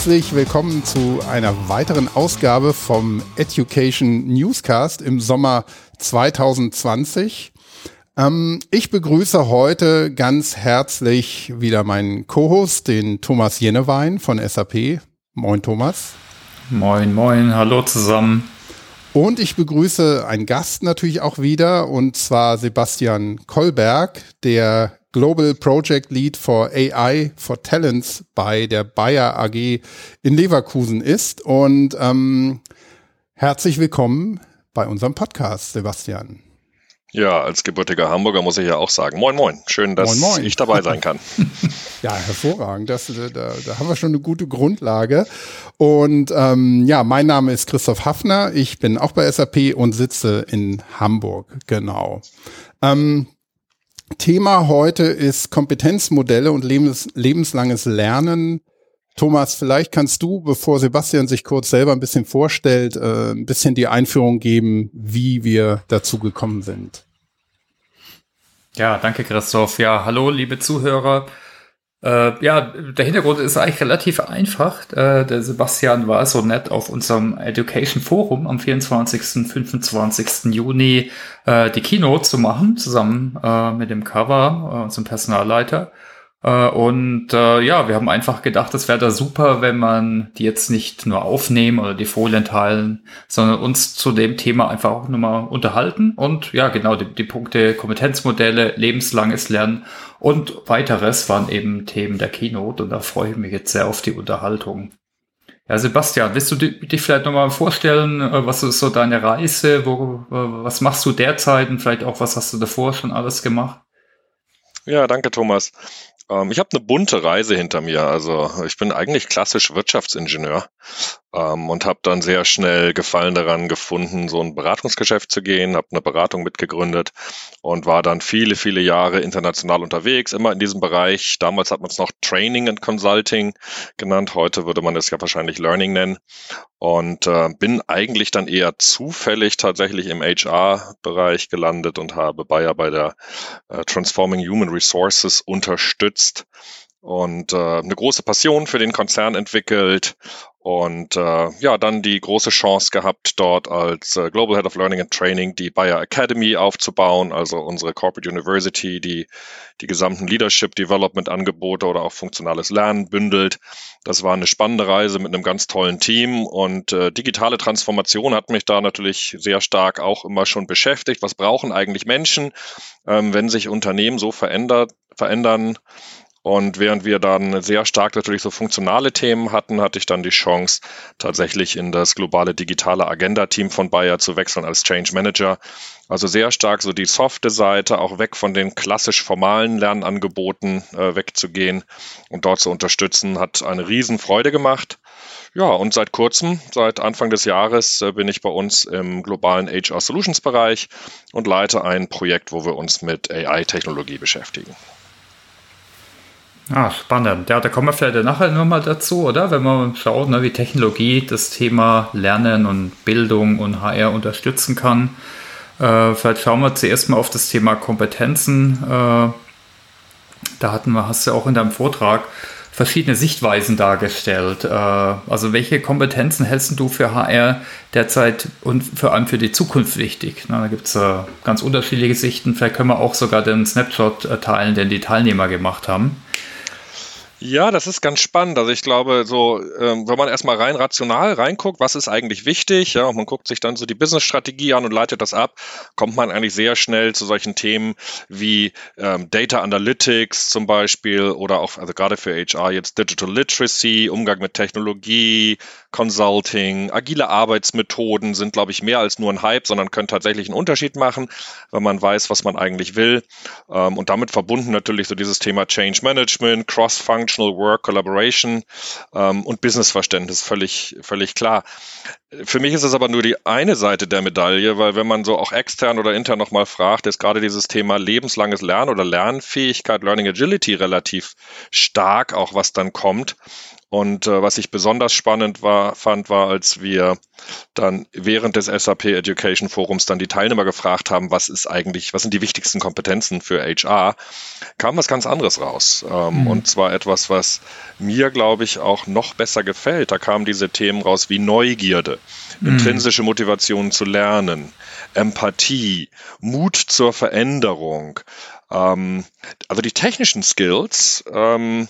herzlich willkommen zu einer weiteren Ausgabe vom Education Newscast im Sommer 2020. Ähm, ich begrüße heute ganz herzlich wieder meinen Co-Host, den Thomas Jennewein von SAP. Moin Thomas. Moin, moin, hallo zusammen. Und ich begrüße einen Gast natürlich auch wieder, und zwar Sebastian Kolberg, der Global Project Lead for AI for Talents bei der Bayer AG in Leverkusen ist. Und ähm, herzlich willkommen bei unserem Podcast, Sebastian. Ja, als gebürtiger Hamburger muss ich ja auch sagen, moin moin, schön, dass moin, moin. ich dabei sein kann. ja, hervorragend, das, da, da haben wir schon eine gute Grundlage. Und ähm, ja, mein Name ist Christoph Hafner, ich bin auch bei SAP und sitze in Hamburg, genau. Ähm, Thema heute ist Kompetenzmodelle und lebens, lebenslanges Lernen. Thomas, vielleicht kannst du, bevor Sebastian sich kurz selber ein bisschen vorstellt, äh, ein bisschen die Einführung geben, wie wir dazu gekommen sind. Ja, danke Christoph. Ja, hallo liebe Zuhörer. Äh, ja, der Hintergrund ist eigentlich relativ einfach. Äh, der Sebastian war so nett auf unserem Education Forum am 24. 25. Juni äh, die Keynote zu machen, zusammen äh, mit dem Cover, äh, unserem Personalleiter. Äh, und äh, ja, wir haben einfach gedacht, es wäre da super, wenn man die jetzt nicht nur aufnehmen oder die Folien teilen, sondern uns zu dem Thema einfach auch nochmal unterhalten. Und ja, genau, die, die Punkte Kompetenzmodelle, lebenslanges Lernen und weiteres waren eben Themen der Keynote. Und da freue ich mich jetzt sehr auf die Unterhaltung. Ja, Sebastian, willst du dich vielleicht nochmal vorstellen, äh, was ist so deine Reise, wo, was machst du derzeit und vielleicht auch, was hast du davor schon alles gemacht? Ja, danke, Thomas. Ähm, ich habe eine bunte Reise hinter mir. Also ich bin eigentlich klassisch Wirtschaftsingenieur ähm, und habe dann sehr schnell Gefallen daran gefunden, so ein Beratungsgeschäft zu gehen, habe eine Beratung mitgegründet und war dann viele, viele Jahre international unterwegs, immer in diesem Bereich. Damals hat man es noch Training and Consulting genannt, heute würde man es ja wahrscheinlich Learning nennen. Und äh, bin eigentlich dann eher zufällig tatsächlich im HR-Bereich gelandet und habe Bayer bei der äh, Transforming Human Resources unterstützt und äh, eine große Passion für den Konzern entwickelt und äh, ja, dann die große Chance gehabt, dort als äh, Global Head of Learning and Training die Bayer Academy aufzubauen, also unsere Corporate University, die die gesamten Leadership Development Angebote oder auch funktionales Lernen bündelt. Das war eine spannende Reise mit einem ganz tollen Team und äh, digitale Transformation hat mich da natürlich sehr stark auch immer schon beschäftigt. Was brauchen eigentlich Menschen, ähm, wenn sich Unternehmen so verändert, verändern? Und während wir dann sehr stark natürlich so funktionale Themen hatten, hatte ich dann die Chance, tatsächlich in das globale digitale Agenda-Team von Bayer zu wechseln als Change Manager. Also sehr stark so die softe Seite, auch weg von den klassisch formalen Lernangeboten äh, wegzugehen und dort zu unterstützen, hat eine Riesenfreude gemacht. Ja, und seit kurzem, seit Anfang des Jahres, äh, bin ich bei uns im globalen HR Solutions Bereich und leite ein Projekt, wo wir uns mit AI-Technologie beschäftigen. Ah, spannend. Ja, da kommen wir vielleicht nachher nochmal dazu, oder? Wenn man schaut, ne, wie Technologie das Thema Lernen und Bildung und HR unterstützen kann. Äh, vielleicht schauen wir zuerst mal auf das Thema Kompetenzen. Äh, da hatten wir, hast du auch in deinem Vortrag verschiedene Sichtweisen dargestellt. Äh, also welche Kompetenzen hältst du für HR derzeit und vor allem für die Zukunft wichtig? Na, da gibt es äh, ganz unterschiedliche Sichten. Vielleicht können wir auch sogar den Snapshot äh, teilen, den die Teilnehmer gemacht haben. Ja, das ist ganz spannend. Also ich glaube, so, ähm, wenn man erstmal rein rational reinguckt, was ist eigentlich wichtig, ja, und man guckt sich dann so die Business-Strategie an und leitet das ab, kommt man eigentlich sehr schnell zu solchen Themen wie ähm, Data Analytics zum Beispiel oder auch, also gerade für HR jetzt Digital Literacy, Umgang mit Technologie, Consulting, agile Arbeitsmethoden sind, glaube ich, mehr als nur ein Hype, sondern können tatsächlich einen Unterschied machen, wenn man weiß, was man eigentlich will. Ähm, und damit verbunden natürlich so dieses Thema Change Management, Cross-Function, Functional Work, Collaboration ähm, und Businessverständnis, völlig, völlig klar. Für mich ist es aber nur die eine Seite der Medaille, weil wenn man so auch extern oder intern nochmal fragt, ist gerade dieses Thema lebenslanges Lernen oder Lernfähigkeit, Learning Agility relativ stark, auch was dann kommt. Und äh, was ich besonders spannend war, fand, war, als wir dann während des SAP Education Forums dann die Teilnehmer gefragt haben, was ist eigentlich, was sind die wichtigsten Kompetenzen für HR, kam was ganz anderes raus. Ähm, mhm. Und zwar etwas, was mir, glaube ich, auch noch besser gefällt. Da kamen diese Themen raus wie Neugierde, mhm. intrinsische Motivation zu lernen, Empathie, Mut zur Veränderung. Ähm, also die technischen Skills, ähm,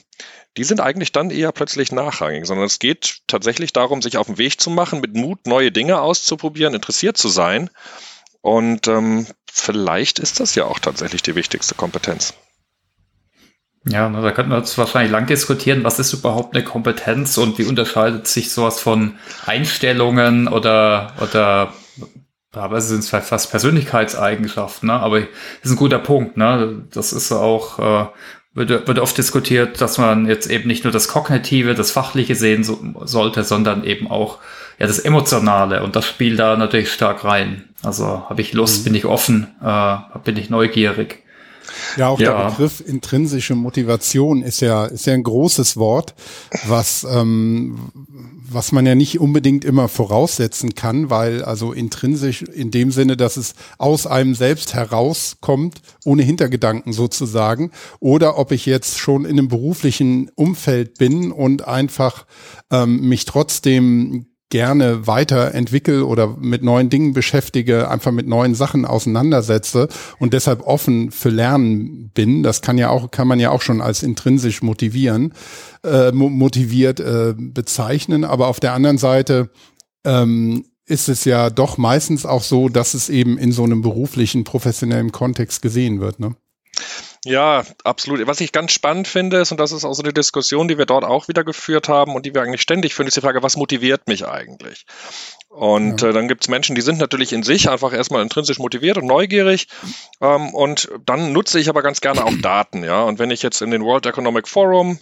die sind eigentlich dann eher plötzlich nachrangig, sondern es geht tatsächlich darum, sich auf den Weg zu machen, mit Mut neue Dinge auszuprobieren, interessiert zu sein. Und ähm, vielleicht ist das ja auch tatsächlich die wichtigste Kompetenz. Ja, da könnten wir jetzt wahrscheinlich lang diskutieren, was ist überhaupt eine Kompetenz und wie unterscheidet sich sowas von Einstellungen oder, oder aber sind es vielleicht fast Persönlichkeitseigenschaften, ne? aber das ist ein guter Punkt. Ne? Das ist auch, äh, wird, wird oft diskutiert, dass man jetzt eben nicht nur das Kognitive, das Fachliche sehen so, sollte, sondern eben auch ja das Emotionale und das spielt da natürlich stark rein. Also habe ich Lust, mhm. bin ich offen, äh, bin ich neugierig. Ja, auch ja. der Begriff intrinsische Motivation ist ja, ist ja ein großes Wort, was, ähm, was man ja nicht unbedingt immer voraussetzen kann, weil also intrinsisch in dem Sinne, dass es aus einem selbst herauskommt, ohne Hintergedanken sozusagen, oder ob ich jetzt schon in einem beruflichen Umfeld bin und einfach ähm, mich trotzdem gerne weiterentwickle oder mit neuen Dingen beschäftige, einfach mit neuen Sachen auseinandersetze und deshalb offen für Lernen bin. Das kann ja auch, kann man ja auch schon als intrinsisch motivieren, äh, motiviert äh, bezeichnen. Aber auf der anderen Seite ähm, ist es ja doch meistens auch so, dass es eben in so einem beruflichen, professionellen Kontext gesehen wird. Ne? Ja, absolut. Was ich ganz spannend finde, ist, und das ist auch so eine Diskussion, die wir dort auch wieder geführt haben und die wir eigentlich ständig führen, ist die Frage, was motiviert mich eigentlich? Und ja. äh, dann gibt es Menschen, die sind natürlich in sich einfach erstmal intrinsisch motiviert und neugierig. Ähm, und dann nutze ich aber ganz gerne auch Daten, ja. Und wenn ich jetzt in den World Economic Forum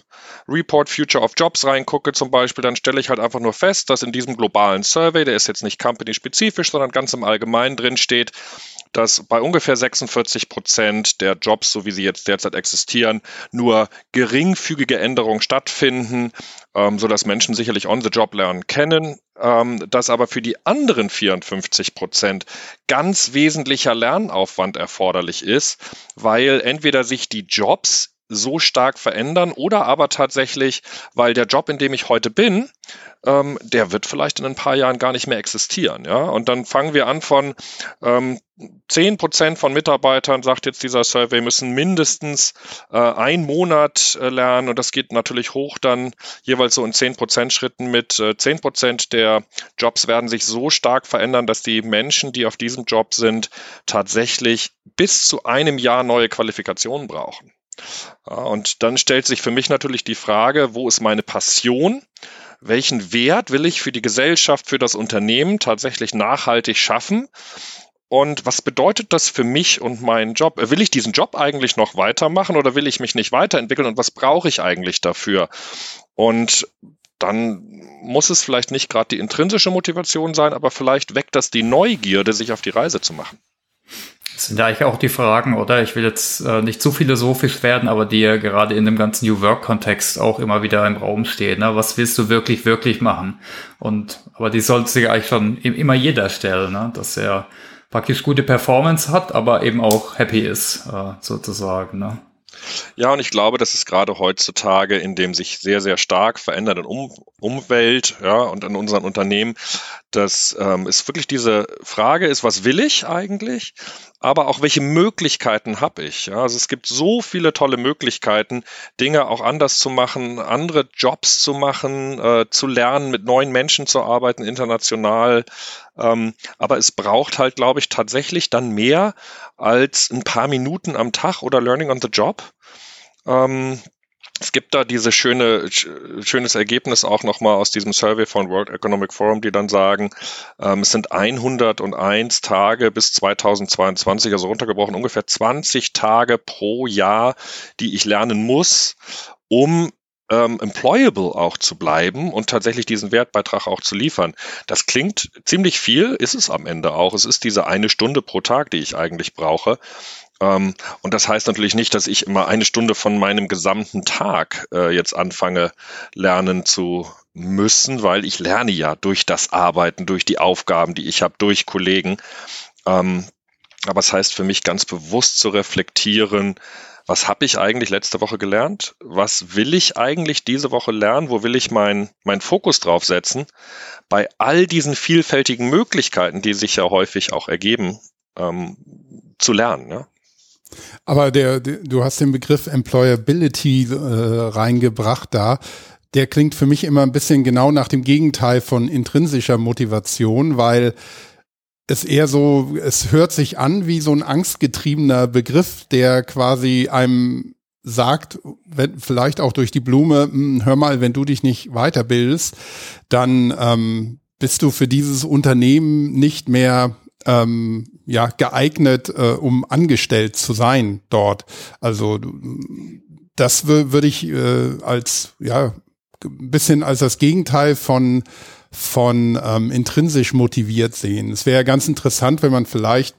Report Future of Jobs reingucke zum Beispiel, dann stelle ich halt einfach nur fest, dass in diesem globalen Survey, der ist jetzt nicht company-spezifisch, sondern ganz im Allgemeinen drin steht, dass bei ungefähr 46 Prozent der Jobs, so wie sie jetzt derzeit existieren, nur geringfügige Änderungen stattfinden, ähm, sodass Menschen sicherlich on-the-job lernen kennen, ähm, dass aber für die anderen 54 Prozent ganz wesentlicher Lernaufwand erforderlich ist, weil entweder sich die Jobs so stark verändern oder aber tatsächlich, weil der Job, in dem ich heute bin, ähm, der wird vielleicht in ein paar Jahren gar nicht mehr existieren. Ja? Und dann fangen wir an von ähm, 10 Prozent von Mitarbeitern, sagt jetzt dieser Survey, müssen mindestens äh, einen Monat äh, lernen und das geht natürlich hoch dann jeweils so in 10 Prozent Schritten mit äh, 10 Prozent der Jobs werden sich so stark verändern, dass die Menschen, die auf diesem Job sind, tatsächlich bis zu einem Jahr neue Qualifikationen brauchen. Und dann stellt sich für mich natürlich die Frage, wo ist meine Passion? Welchen Wert will ich für die Gesellschaft, für das Unternehmen tatsächlich nachhaltig schaffen? Und was bedeutet das für mich und meinen Job? Will ich diesen Job eigentlich noch weitermachen oder will ich mich nicht weiterentwickeln und was brauche ich eigentlich dafür? Und dann muss es vielleicht nicht gerade die intrinsische Motivation sein, aber vielleicht weckt das die Neugierde, sich auf die Reise zu machen. Das sind ja eigentlich auch die Fragen, oder? Ich will jetzt äh, nicht zu philosophisch werden, aber die ja gerade in dem ganzen New Work-Kontext auch immer wieder im Raum stehen. Ne? Was willst du wirklich, wirklich machen? Und aber die sollte sich eigentlich schon immer jeder stellen, ne? dass er praktisch gute Performance hat, aber eben auch happy ist, äh, sozusagen. Ne? Ja, und ich glaube, das ist gerade heutzutage in dem sich sehr, sehr stark verändernden um Umwelt ja, und in unseren Unternehmen, dass ähm, es wirklich diese Frage ist, was will ich eigentlich? aber auch welche Möglichkeiten habe ich. Ja, also es gibt so viele tolle Möglichkeiten, Dinge auch anders zu machen, andere Jobs zu machen, äh, zu lernen, mit neuen Menschen zu arbeiten, international. Ähm, aber es braucht halt, glaube ich, tatsächlich dann mehr als ein paar Minuten am Tag oder Learning on the Job. Ähm, es gibt da diese schöne, schönes Ergebnis auch nochmal aus diesem Survey von World Economic Forum, die dann sagen, ähm, es sind 101 Tage bis 2022, also runtergebrochen ungefähr 20 Tage pro Jahr, die ich lernen muss, um ähm, employable auch zu bleiben und tatsächlich diesen Wertbeitrag auch zu liefern. Das klingt ziemlich viel, ist es am Ende auch. Es ist diese eine Stunde pro Tag, die ich eigentlich brauche. Ähm, und das heißt natürlich nicht, dass ich immer eine Stunde von meinem gesamten Tag äh, jetzt anfange, lernen zu müssen, weil ich lerne ja durch das Arbeiten, durch die Aufgaben, die ich habe, durch Kollegen. Ähm, aber es das heißt für mich ganz bewusst zu reflektieren, was habe ich eigentlich letzte Woche gelernt? Was will ich eigentlich diese Woche lernen? Wo will ich meinen mein Fokus drauf setzen? Bei all diesen vielfältigen Möglichkeiten, die sich ja häufig auch ergeben, ähm, zu lernen. Ja? Aber der, du hast den Begriff Employability äh, reingebracht da. Der klingt für mich immer ein bisschen genau nach dem Gegenteil von intrinsischer Motivation, weil es eher so, es hört sich an wie so ein angstgetriebener Begriff, der quasi einem sagt, wenn, vielleicht auch durch die Blume, hm, hör mal, wenn du dich nicht weiterbildest, dann ähm, bist du für dieses Unternehmen nicht mehr ähm, ja geeignet, äh, um angestellt zu sein dort. Also das würde ich äh, als ja ein bisschen als das Gegenteil von von ähm, intrinsisch motiviert sehen. Es wäre ganz interessant, wenn man vielleicht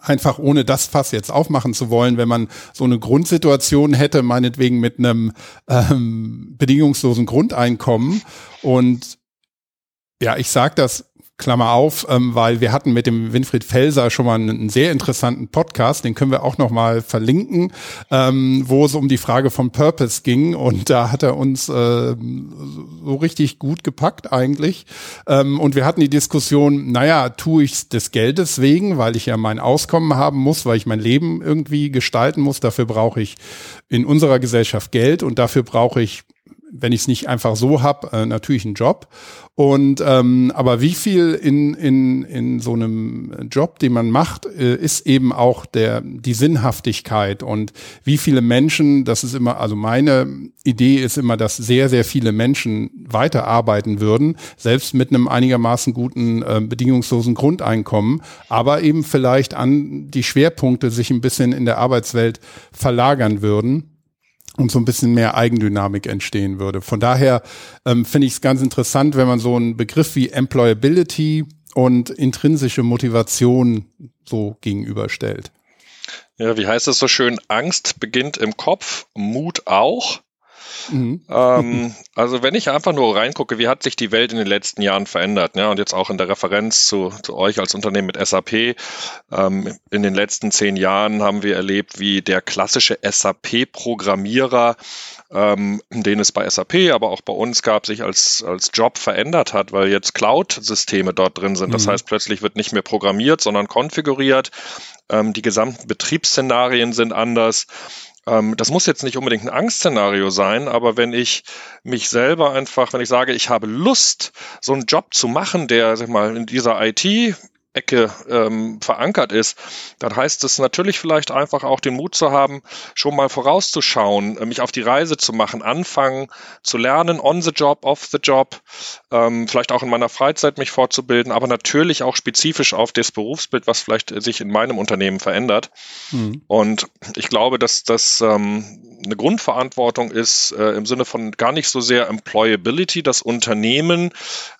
einfach ohne das Fass jetzt aufmachen zu wollen, wenn man so eine Grundsituation hätte, meinetwegen mit einem ähm, bedingungslosen Grundeinkommen und ja, ich sage das Klammer auf, ähm, weil wir hatten mit dem Winfried Felser schon mal einen, einen sehr interessanten Podcast, den können wir auch noch mal verlinken, ähm, wo es um die Frage von Purpose ging. Und da hat er uns äh, so richtig gut gepackt eigentlich. Ähm, und wir hatten die Diskussion, naja, tue ich des Geldes wegen, weil ich ja mein Auskommen haben muss, weil ich mein Leben irgendwie gestalten muss, dafür brauche ich in unserer Gesellschaft Geld und dafür brauche ich wenn ich es nicht einfach so hab, äh, natürlich einen Job. Und ähm, aber wie viel in, in, in so einem Job, den man macht, äh, ist eben auch der die Sinnhaftigkeit und wie viele Menschen, das ist immer, also meine Idee ist immer, dass sehr, sehr viele Menschen weiterarbeiten würden, selbst mit einem einigermaßen guten, äh, bedingungslosen Grundeinkommen, aber eben vielleicht an die Schwerpunkte sich ein bisschen in der Arbeitswelt verlagern würden und so ein bisschen mehr Eigendynamik entstehen würde. Von daher ähm, finde ich es ganz interessant, wenn man so einen Begriff wie Employability und intrinsische Motivation so gegenüberstellt. Ja, wie heißt es so schön? Angst beginnt im Kopf, Mut auch. Mhm. Ähm, also wenn ich einfach nur reingucke, wie hat sich die Welt in den letzten Jahren verändert, ne? und jetzt auch in der Referenz zu, zu euch als Unternehmen mit SAP, ähm, in den letzten zehn Jahren haben wir erlebt, wie der klassische SAP-Programmierer ähm, den es bei SAP, aber auch bei uns gab, sich als, als Job verändert hat, weil jetzt Cloud-Systeme dort drin sind. Das mhm. heißt, plötzlich wird nicht mehr programmiert, sondern konfiguriert. Ähm, die gesamten Betriebsszenarien sind anders. Ähm, das muss jetzt nicht unbedingt ein Angstszenario sein, aber wenn ich mich selber einfach, wenn ich sage, ich habe Lust, so einen Job zu machen, der, sag mal, in dieser IT Ecke ähm, verankert ist, dann heißt es natürlich vielleicht einfach auch den Mut zu haben, schon mal vorauszuschauen, äh, mich auf die Reise zu machen, anfangen zu lernen, on the job, off the job, ähm, vielleicht auch in meiner Freizeit mich fortzubilden, aber natürlich auch spezifisch auf das Berufsbild, was vielleicht sich in meinem Unternehmen verändert. Mhm. Und ich glaube, dass das ähm, eine Grundverantwortung ist äh, im Sinne von gar nicht so sehr Employability, das Unternehmen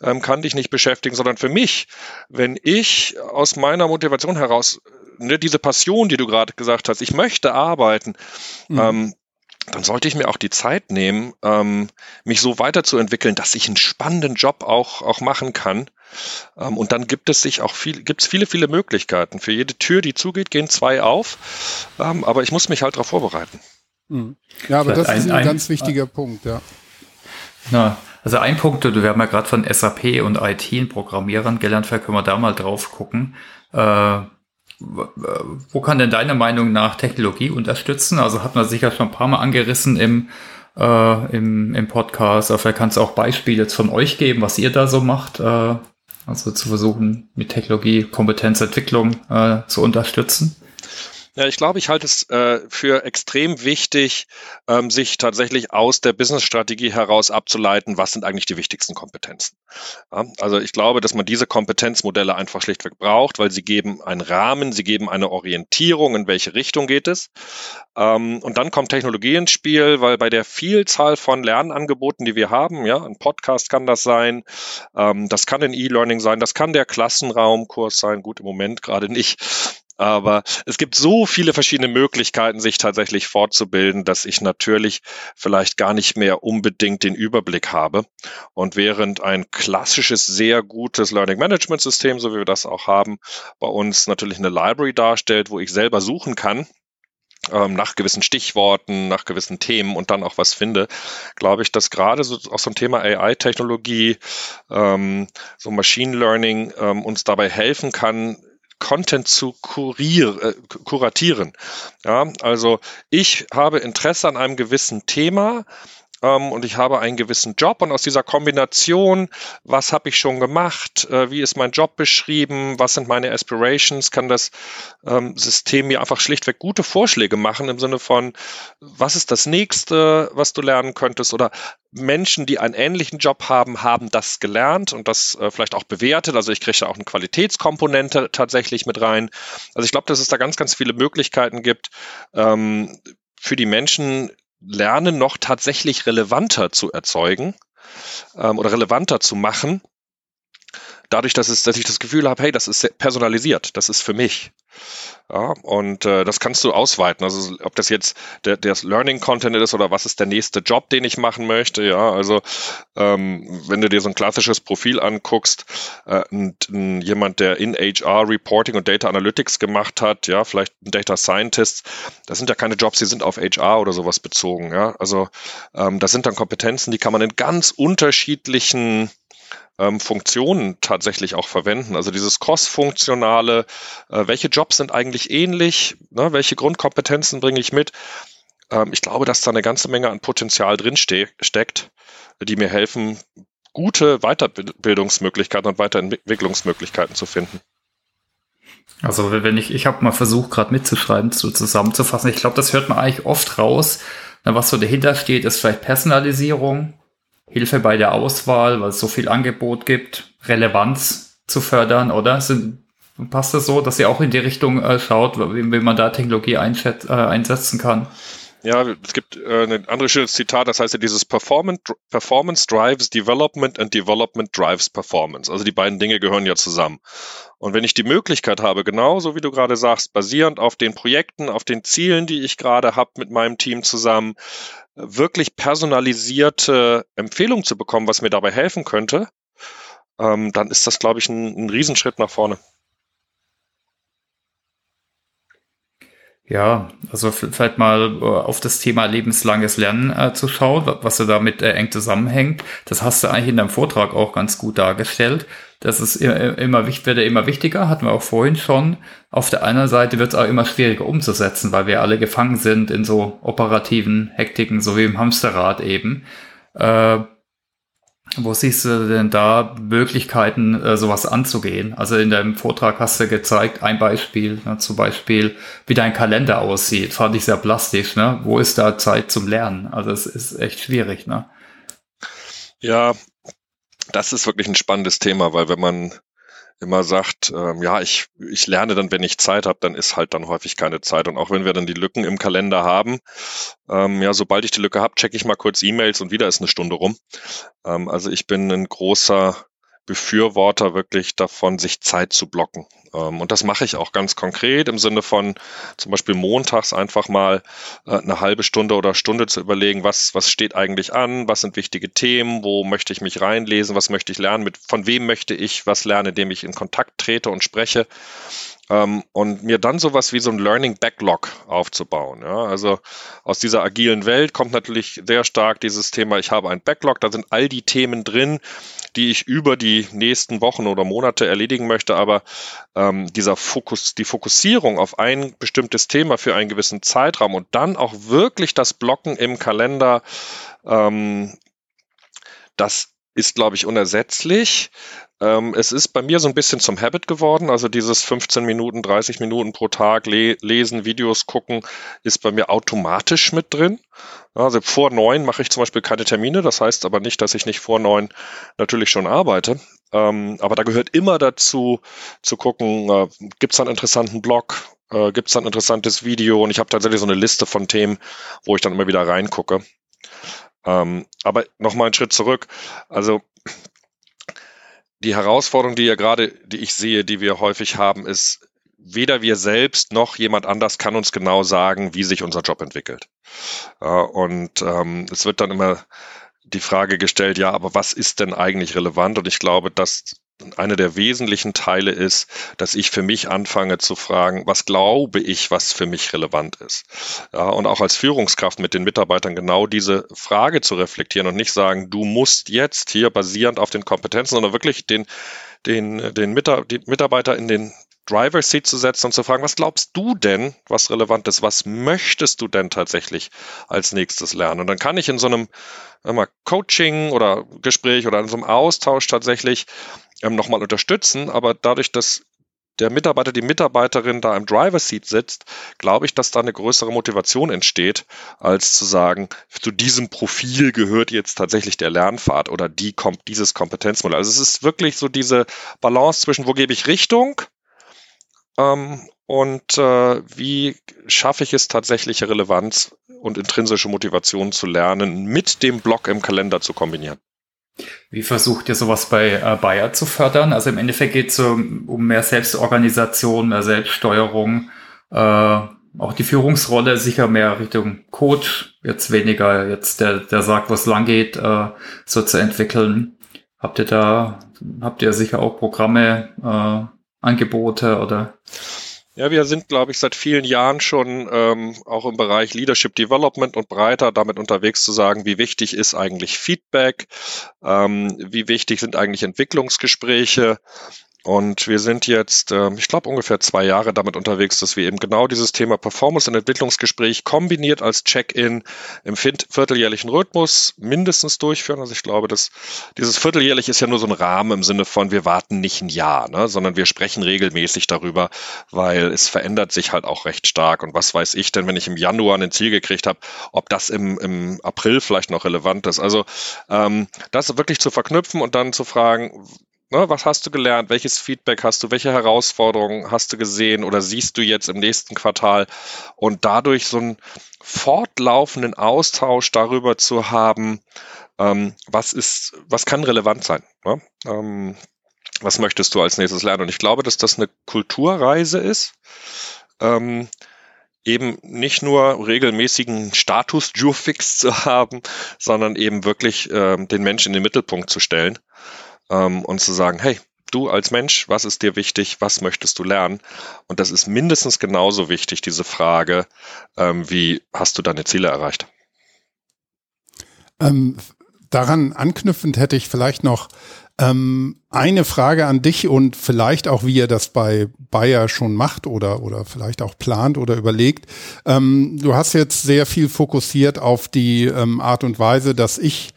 ähm, kann dich nicht beschäftigen, sondern für mich, wenn ich aus meiner Motivation heraus, ne, diese Passion, die du gerade gesagt hast, ich möchte arbeiten, mhm. ähm, dann sollte ich mir auch die Zeit nehmen, ähm, mich so weiterzuentwickeln, dass ich einen spannenden Job auch, auch machen kann. Ähm, und dann gibt es sich auch viel, gibt es viele, viele Möglichkeiten. Für jede Tür, die zugeht, gehen zwei auf. Ähm, aber ich muss mich halt darauf vorbereiten. Mhm. Ja, aber Vielleicht das ist ein, ein ganz wichtiger ein, Punkt, ja. Na, also ein Punkt, wir haben ja gerade von SAP und IT in Programmierern gelernt, vielleicht können wir da mal drauf gucken. Äh, wo kann denn deiner Meinung nach Technologie unterstützen? Also hat man sicher schon ein paar Mal angerissen im, äh, im, im Podcast. Aber vielleicht kannst du auch Beispiele jetzt von euch geben, was ihr da so macht. Äh, also zu versuchen, mit Technologie Kompetenzentwicklung äh, zu unterstützen. Ja, ich glaube, ich halte es äh, für extrem wichtig, ähm, sich tatsächlich aus der Business-Strategie heraus abzuleiten, was sind eigentlich die wichtigsten Kompetenzen. Ja, also ich glaube, dass man diese Kompetenzmodelle einfach schlichtweg braucht, weil sie geben einen Rahmen, sie geben eine Orientierung, in welche Richtung geht es. Ähm, und dann kommt Technologie ins Spiel, weil bei der Vielzahl von Lernangeboten, die wir haben, ja, ein Podcast kann das sein, ähm, das kann ein E-Learning sein, das kann der Klassenraumkurs sein, gut im Moment gerade nicht. Aber es gibt so viele verschiedene Möglichkeiten, sich tatsächlich fortzubilden, dass ich natürlich vielleicht gar nicht mehr unbedingt den Überblick habe. Und während ein klassisches, sehr gutes Learning Management System, so wie wir das auch haben, bei uns natürlich eine Library darstellt, wo ich selber suchen kann, ähm, nach gewissen Stichworten, nach gewissen Themen und dann auch was finde, glaube ich, dass gerade so so ein Thema AI-Technologie, ähm, so Machine Learning ähm, uns dabei helfen kann, Content zu kurier, äh, kuratieren. Ja, also ich habe Interesse an einem gewissen Thema ähm, und ich habe einen gewissen Job und aus dieser Kombination, was habe ich schon gemacht, äh, wie ist mein Job beschrieben, was sind meine Aspirations, kann das ähm, System mir einfach schlichtweg gute Vorschläge machen im Sinne von, was ist das nächste, was du lernen könntest oder Menschen, die einen ähnlichen Job haben, haben das gelernt und das äh, vielleicht auch bewertet. Also ich kriege da auch eine Qualitätskomponente tatsächlich mit rein. Also ich glaube, dass es da ganz, ganz viele Möglichkeiten gibt, ähm, für die Menschen Lernen noch tatsächlich relevanter zu erzeugen ähm, oder relevanter zu machen, dadurch, dass, es, dass ich das Gefühl habe, hey, das ist personalisiert, das ist für mich. Ja, und äh, das kannst du ausweiten. Also ob das jetzt der, der Learning Content ist oder was ist der nächste Job, den ich machen möchte. Ja, also ähm, wenn du dir so ein klassisches Profil anguckst, äh, und, und jemand, der in HR Reporting und Data Analytics gemacht hat, ja, vielleicht ein Data Scientist, das sind ja keine Jobs, die sind auf HR oder sowas bezogen. Ja, also ähm, das sind dann Kompetenzen, die kann man in ganz unterschiedlichen ähm, Funktionen tatsächlich auch verwenden. Also dieses cross-funktionale, äh, welche Jobs sind eigentlich ähnlich, ne, welche Grundkompetenzen bringe ich mit. Ähm, ich glaube, dass da eine ganze Menge an Potenzial drin ste steckt, die mir helfen, gute Weiterbildungsmöglichkeiten und Weiterentwicklungsmöglichkeiten zu finden. Also wenn ich, ich habe mal versucht, gerade mitzuschreiben, so zusammenzufassen. Ich glaube, das hört man eigentlich oft raus. was so dahinter steht, ist vielleicht Personalisierung, Hilfe bei der Auswahl, weil es so viel Angebot gibt, Relevanz zu fördern, oder? Sind, passt das so, dass ihr auch in die Richtung äh, schaut, wie, wie, man da Technologie äh, einsetzen kann? Ja, es gibt äh, ein anderes schönes Zitat, das heißt ja dieses Performance, Performance drives Development and Development drives Performance. Also die beiden Dinge gehören ja zusammen. Und wenn ich die Möglichkeit habe, genauso wie du gerade sagst, basierend auf den Projekten, auf den Zielen, die ich gerade habe mit meinem Team zusammen, wirklich personalisierte Empfehlungen zu bekommen, was mir dabei helfen könnte, ähm, dann ist das, glaube ich, ein, ein Riesenschritt nach vorne. Ja, also vielleicht mal äh, auf das Thema lebenslanges Lernen äh, zu schauen, was da damit äh, eng zusammenhängt. Das hast du eigentlich in deinem Vortrag auch ganz gut dargestellt. Das ist immer, immer, wird ja immer wichtiger, hatten wir auch vorhin schon. Auf der einen Seite wird es auch immer schwieriger umzusetzen, weil wir alle gefangen sind in so operativen Hektiken, so wie im Hamsterrad eben. Äh, wo siehst du denn da Möglichkeiten, äh, sowas anzugehen? Also in deinem Vortrag hast du gezeigt, ein Beispiel, ne, zum Beispiel, wie dein Kalender aussieht. Fand ich sehr plastisch. Ne? Wo ist da Zeit zum Lernen? Also es ist echt schwierig. Ne? Ja, das ist wirklich ein spannendes Thema, weil wenn man immer sagt, ähm, ja, ich, ich lerne dann, wenn ich Zeit habe, dann ist halt dann häufig keine Zeit. Und auch wenn wir dann die Lücken im Kalender haben, ähm, ja, sobald ich die Lücke habe, checke ich mal kurz E-Mails und wieder ist eine Stunde rum. Ähm, also ich bin ein großer Befürworter wirklich davon, sich Zeit zu blocken. Ähm, und das mache ich auch ganz konkret im Sinne von zum Beispiel montags einfach mal äh, eine halbe Stunde oder Stunde zu überlegen, was, was steht eigentlich an, was sind wichtige Themen, wo möchte ich mich reinlesen, was möchte ich lernen, mit, von wem möchte ich was lernen, indem ich in Kontakt trete und spreche. Ähm, und mir dann sowas wie so ein Learning Backlog aufzubauen. Ja? Also aus dieser agilen Welt kommt natürlich sehr stark dieses Thema, ich habe ein Backlog, da sind all die Themen drin, die ich über die nächsten Wochen oder Monate erledigen möchte, aber ähm, dieser Fokus, die Fokussierung auf ein bestimmtes Thema für einen gewissen Zeitraum und dann auch wirklich das Blocken im Kalender, ähm, das ist, glaube ich, unersetzlich. Ähm, es ist bei mir so ein bisschen zum Habit geworden. Also dieses 15 Minuten, 30 Minuten pro Tag le lesen, Videos gucken, ist bei mir automatisch mit drin. Also vor neun mache ich zum Beispiel keine Termine. Das heißt aber nicht, dass ich nicht vor neun natürlich schon arbeite. Ähm, aber da gehört immer dazu, zu gucken, äh, gibt es einen interessanten Blog, äh, gibt es ein interessantes Video und ich habe tatsächlich so eine Liste von Themen, wo ich dann immer wieder reingucke. Ähm, aber nochmal einen Schritt zurück. Also die Herausforderung, die ja gerade, die ich sehe, die wir häufig haben, ist, weder wir selbst noch jemand anders kann uns genau sagen, wie sich unser Job entwickelt. Und ähm, es wird dann immer die Frage gestellt, ja, aber was ist denn eigentlich relevant? Und ich glaube, dass eine der wesentlichen Teile ist, dass ich für mich anfange zu fragen, was glaube ich, was für mich relevant ist. Ja, und auch als Führungskraft mit den Mitarbeitern genau diese Frage zu reflektieren und nicht sagen, du musst jetzt hier basierend auf den Kompetenzen, sondern wirklich den, den, den Mitarbeiter in den Driver Seat zu setzen und zu fragen, was glaubst du denn, was relevant ist? Was möchtest du denn tatsächlich als nächstes lernen? Und dann kann ich in so einem mal Coaching oder Gespräch oder in so einem Austausch tatsächlich ähm, nochmal unterstützen. Aber dadurch, dass der Mitarbeiter, die Mitarbeiterin da im Driver Seat sitzt, glaube ich, dass da eine größere Motivation entsteht, als zu sagen, zu diesem Profil gehört jetzt tatsächlich der Lernpfad oder die kommt dieses Kompetenzmodell. Also es ist wirklich so diese Balance zwischen, wo gebe ich Richtung ähm, und äh, wie schaffe ich es tatsächlich Relevanz und intrinsische Motivation zu lernen, mit dem Block im Kalender zu kombinieren. Wie versucht ihr sowas bei äh, Bayer zu fördern? Also im Endeffekt geht es um, um mehr Selbstorganisation, mehr Selbststeuerung, äh, auch die Führungsrolle sicher mehr Richtung Code, jetzt weniger jetzt der, der sagt, wo es lang geht, äh, so zu entwickeln. Habt ihr da, habt ihr sicher auch Programme, äh, Angebote oder? Ja, wir sind, glaube ich, seit vielen Jahren schon ähm, auch im Bereich Leadership Development und breiter damit unterwegs zu sagen, wie wichtig ist eigentlich Feedback, ähm, wie wichtig sind eigentlich Entwicklungsgespräche und wir sind jetzt, ähm, ich glaube, ungefähr zwei Jahre damit unterwegs, dass wir eben genau dieses Thema Performance- und Entwicklungsgespräch kombiniert als Check-in im vierteljährlichen Rhythmus mindestens durchführen. Also ich glaube, dass dieses vierteljährlich ist ja nur so ein Rahmen im Sinne von, wir warten nicht ein Jahr, ne, sondern wir sprechen regelmäßig darüber, weil es verändert sich halt auch recht stark. Und was weiß ich denn, wenn ich im Januar ein Ziel gekriegt habe, ob das im, im April vielleicht noch relevant ist. Also ähm, das wirklich zu verknüpfen und dann zu fragen, Ne, was hast du gelernt? Welches Feedback hast du? Welche Herausforderungen hast du gesehen oder siehst du jetzt im nächsten Quartal? Und dadurch so einen fortlaufenden Austausch darüber zu haben, ähm, was ist, was kann relevant sein? Ne? Ähm, was möchtest du als nächstes lernen? Und ich glaube, dass das eine Kulturreise ist. Ähm, eben nicht nur regelmäßigen Status Jurfix zu haben, sondern eben wirklich äh, den Menschen in den Mittelpunkt zu stellen ähm, und zu sagen, hey, du als Mensch, was ist dir wichtig, was möchtest du lernen? Und das ist mindestens genauso wichtig, diese Frage, ähm, wie hast du deine Ziele erreicht? Ähm, daran anknüpfend hätte ich vielleicht noch ähm, eine Frage an dich und vielleicht auch, wie ihr das bei Bayer schon macht oder, oder vielleicht auch plant oder überlegt. Ähm, du hast jetzt sehr viel fokussiert auf die ähm, Art und Weise, dass ich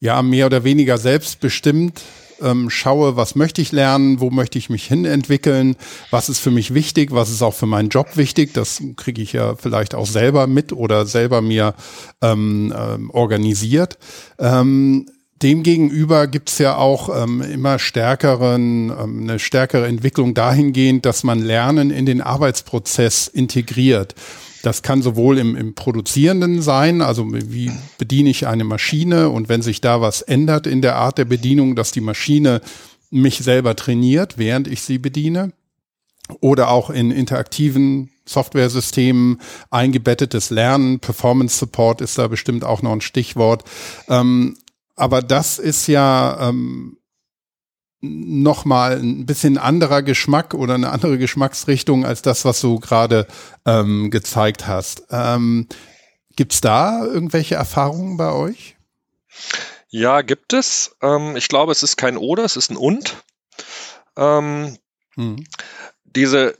ja mehr oder weniger selbstbestimmt ähm, schaue, was möchte ich lernen, wo möchte ich mich hin entwickeln, was ist für mich wichtig, was ist auch für meinen Job wichtig. Das kriege ich ja vielleicht auch selber mit oder selber mir ähm, ähm, organisiert. Ähm, Demgegenüber gibt's ja auch ähm, immer stärkeren, ähm, eine stärkere Entwicklung dahingehend, dass man Lernen in den Arbeitsprozess integriert. Das kann sowohl im, im Produzierenden sein, also wie bediene ich eine Maschine und wenn sich da was ändert in der Art der Bedienung, dass die Maschine mich selber trainiert, während ich sie bediene. Oder auch in interaktiven Softwaresystemen eingebettetes Lernen, Performance Support ist da bestimmt auch noch ein Stichwort. Ähm, aber das ist ja ähm, noch mal ein bisschen anderer Geschmack oder eine andere Geschmacksrichtung als das, was du gerade ähm, gezeigt hast. Ähm, Gibt es da irgendwelche Erfahrungen bei euch? Ja, gibt es. Ähm, ich glaube, es ist kein Oder, es ist ein Und. Ähm, hm. Diese,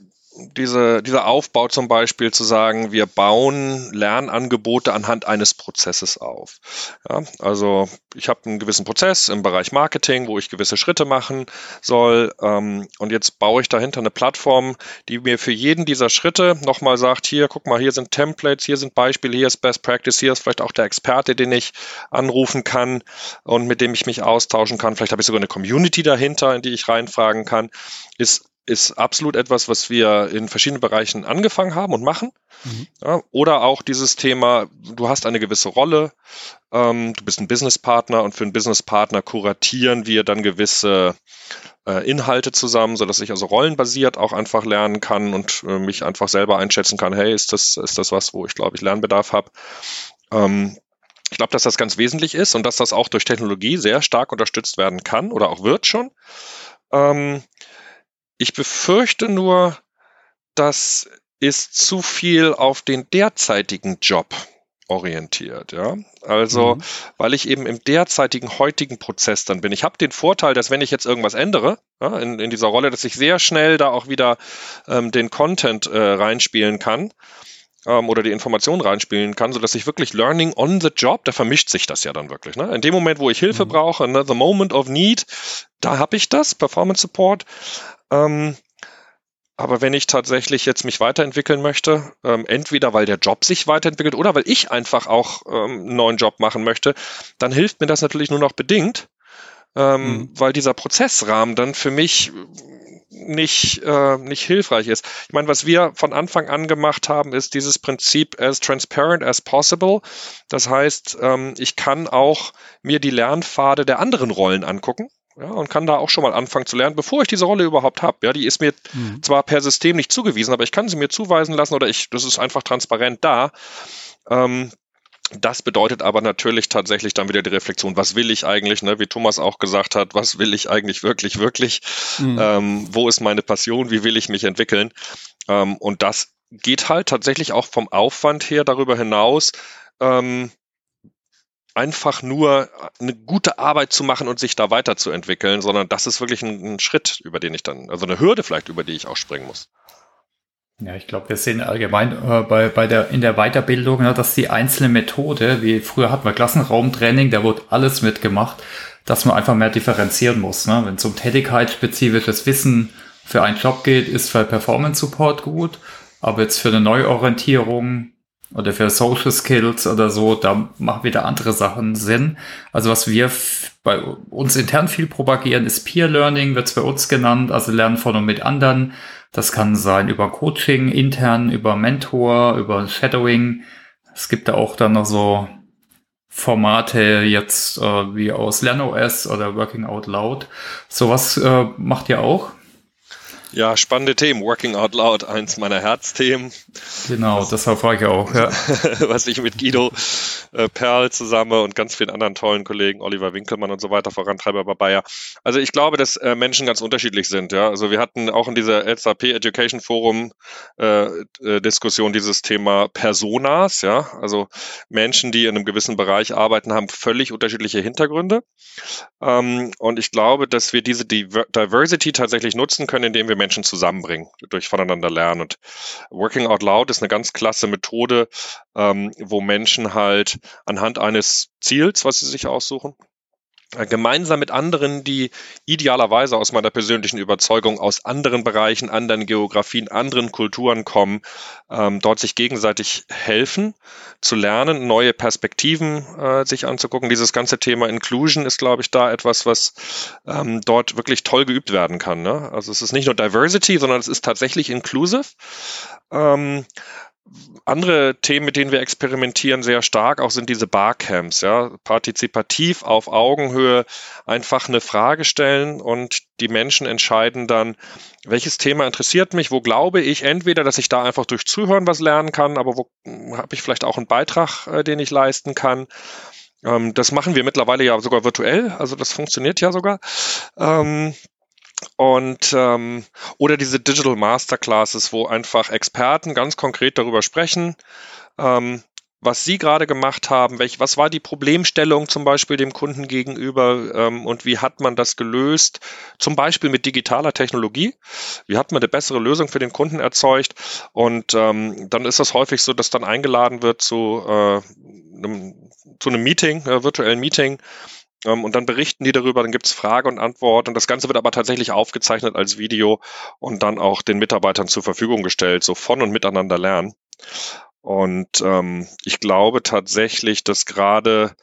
diese, dieser Aufbau zum Beispiel zu sagen, wir bauen Lernangebote anhand eines Prozesses auf. Ja, also ich habe einen gewissen Prozess im Bereich Marketing, wo ich gewisse Schritte machen soll. Ähm, und jetzt baue ich dahinter eine Plattform, die mir für jeden dieser Schritte nochmal sagt, hier, guck mal, hier sind Templates, hier sind Beispiele, hier ist Best Practice, hier ist vielleicht auch der Experte, den ich anrufen kann und mit dem ich mich austauschen kann. Vielleicht habe ich sogar eine Community dahinter, in die ich reinfragen kann. Ist ist absolut etwas, was wir in verschiedenen Bereichen angefangen haben und machen. Mhm. Ja, oder auch dieses Thema, du hast eine gewisse Rolle, ähm, du bist ein Businesspartner und für einen Businesspartner kuratieren wir dann gewisse äh, Inhalte zusammen, so dass ich also rollenbasiert auch einfach lernen kann und äh, mich einfach selber einschätzen kann, hey, ist das, ist das was, wo ich glaube ich Lernbedarf habe. Ähm, ich glaube, dass das ganz wesentlich ist und dass das auch durch Technologie sehr stark unterstützt werden kann oder auch wird schon. Ähm, ich befürchte nur, dass ist zu viel auf den derzeitigen Job orientiert, ja. Also, mhm. weil ich eben im derzeitigen heutigen Prozess dann bin. Ich habe den Vorteil, dass wenn ich jetzt irgendwas ändere, ja, in, in dieser Rolle, dass ich sehr schnell da auch wieder ähm, den Content äh, reinspielen kann ähm, oder die Informationen reinspielen kann, so dass ich wirklich Learning on the Job, da vermischt sich das ja dann wirklich. Ne? In dem Moment, wo ich Hilfe mhm. brauche, ne, the moment of need, da habe ich das, Performance Support. Ähm, aber wenn ich tatsächlich jetzt mich weiterentwickeln möchte, ähm, entweder weil der Job sich weiterentwickelt oder weil ich einfach auch ähm, einen neuen Job machen möchte, dann hilft mir das natürlich nur noch bedingt, ähm, mhm. weil dieser Prozessrahmen dann für mich nicht, äh, nicht hilfreich ist. Ich meine, was wir von Anfang an gemacht haben, ist dieses Prinzip as transparent as possible. Das heißt, ähm, ich kann auch mir die Lernpfade der anderen Rollen angucken ja, und kann da auch schon mal anfangen zu lernen, bevor ich diese Rolle überhaupt habe. Ja, die ist mir mhm. zwar per System nicht zugewiesen, aber ich kann sie mir zuweisen lassen oder ich, das ist einfach transparent da. Ähm, das bedeutet aber natürlich tatsächlich dann wieder die Reflexion, was will ich eigentlich, ne? wie Thomas auch gesagt hat, was will ich eigentlich wirklich, wirklich, mhm. ähm, wo ist meine Passion, wie will ich mich entwickeln. Ähm, und das geht halt tatsächlich auch vom Aufwand her darüber hinaus, ähm, einfach nur eine gute Arbeit zu machen und sich da weiterzuentwickeln, sondern das ist wirklich ein, ein Schritt, über den ich dann, also eine Hürde vielleicht, über die ich auch springen muss. Ja, ich glaube, wir sehen allgemein äh, bei, bei der, in der Weiterbildung, ja, dass die einzelne Methode, wie früher hatten wir Klassenraumtraining, da wurde alles mitgemacht, dass man einfach mehr differenzieren muss. Ne? Wenn es um tätigkeitsspezifisches Wissen für einen Job geht, ist für Performance Support gut, aber jetzt für eine Neuorientierung oder für Social Skills oder so, da machen wieder andere Sachen Sinn. Also was wir bei uns intern viel propagieren, ist Peer Learning, wird es bei uns genannt, also Lernen von und mit anderen. Das kann sein über Coaching intern, über Mentor, über Shadowing. Es gibt da auch dann noch so Formate jetzt äh, wie aus LernOS oder Working Out Loud. Sowas äh, macht ihr auch? Ja, spannende Themen. Working Out Loud, eins meiner Herzthemen. Genau, das war ich auch, ja. was ich mit Guido äh, Perl zusammen und ganz vielen anderen tollen Kollegen, Oliver Winkelmann und so weiter, vorantreibe bei Bayer. Also ich glaube, dass äh, Menschen ganz unterschiedlich sind, ja. Also wir hatten auch in dieser SAP Education Forum äh, äh, Diskussion dieses Thema Personas, ja. Also Menschen, die in einem gewissen Bereich arbeiten, haben völlig unterschiedliche Hintergründe. Ähm, und ich glaube, dass wir diese Diversity tatsächlich nutzen können, indem wir Menschen zusammenbringen, durch voneinander lernen. Und Working Out Loud ist eine ganz klasse Methode, ähm, wo Menschen halt anhand eines Ziels, was sie sich aussuchen, gemeinsam mit anderen, die idealerweise aus meiner persönlichen Überzeugung aus anderen Bereichen, anderen Geografien, anderen Kulturen kommen, ähm, dort sich gegenseitig helfen, zu lernen, neue Perspektiven äh, sich anzugucken. Dieses ganze Thema Inclusion ist, glaube ich, da etwas, was ähm, dort wirklich toll geübt werden kann. Ne? Also es ist nicht nur Diversity, sondern es ist tatsächlich inclusive. Ähm, andere Themen, mit denen wir experimentieren, sehr stark auch sind diese Barcamps, ja, partizipativ auf Augenhöhe einfach eine Frage stellen und die Menschen entscheiden dann, welches Thema interessiert mich, wo glaube ich entweder, dass ich da einfach durch Zuhören was lernen kann, aber wo habe ich vielleicht auch einen Beitrag, äh, den ich leisten kann. Ähm, das machen wir mittlerweile ja sogar virtuell, also das funktioniert ja sogar. Ähm, und ähm, oder diese Digital Masterclasses, wo einfach Experten ganz konkret darüber sprechen, ähm, was Sie gerade gemacht haben, welch, was war die Problemstellung zum Beispiel dem Kunden gegenüber ähm, und wie hat man das gelöst, zum Beispiel mit digitaler Technologie, wie hat man eine bessere Lösung für den Kunden erzeugt? Und ähm, dann ist das häufig so, dass dann eingeladen wird zu, äh, einem, zu einem Meeting, äh, virtuellen Meeting und dann berichten die darüber, dann gibt's Frage und Antwort und das Ganze wird aber tatsächlich aufgezeichnet als Video und dann auch den Mitarbeitern zur Verfügung gestellt, so von und miteinander lernen. Und ähm, ich glaube tatsächlich, dass gerade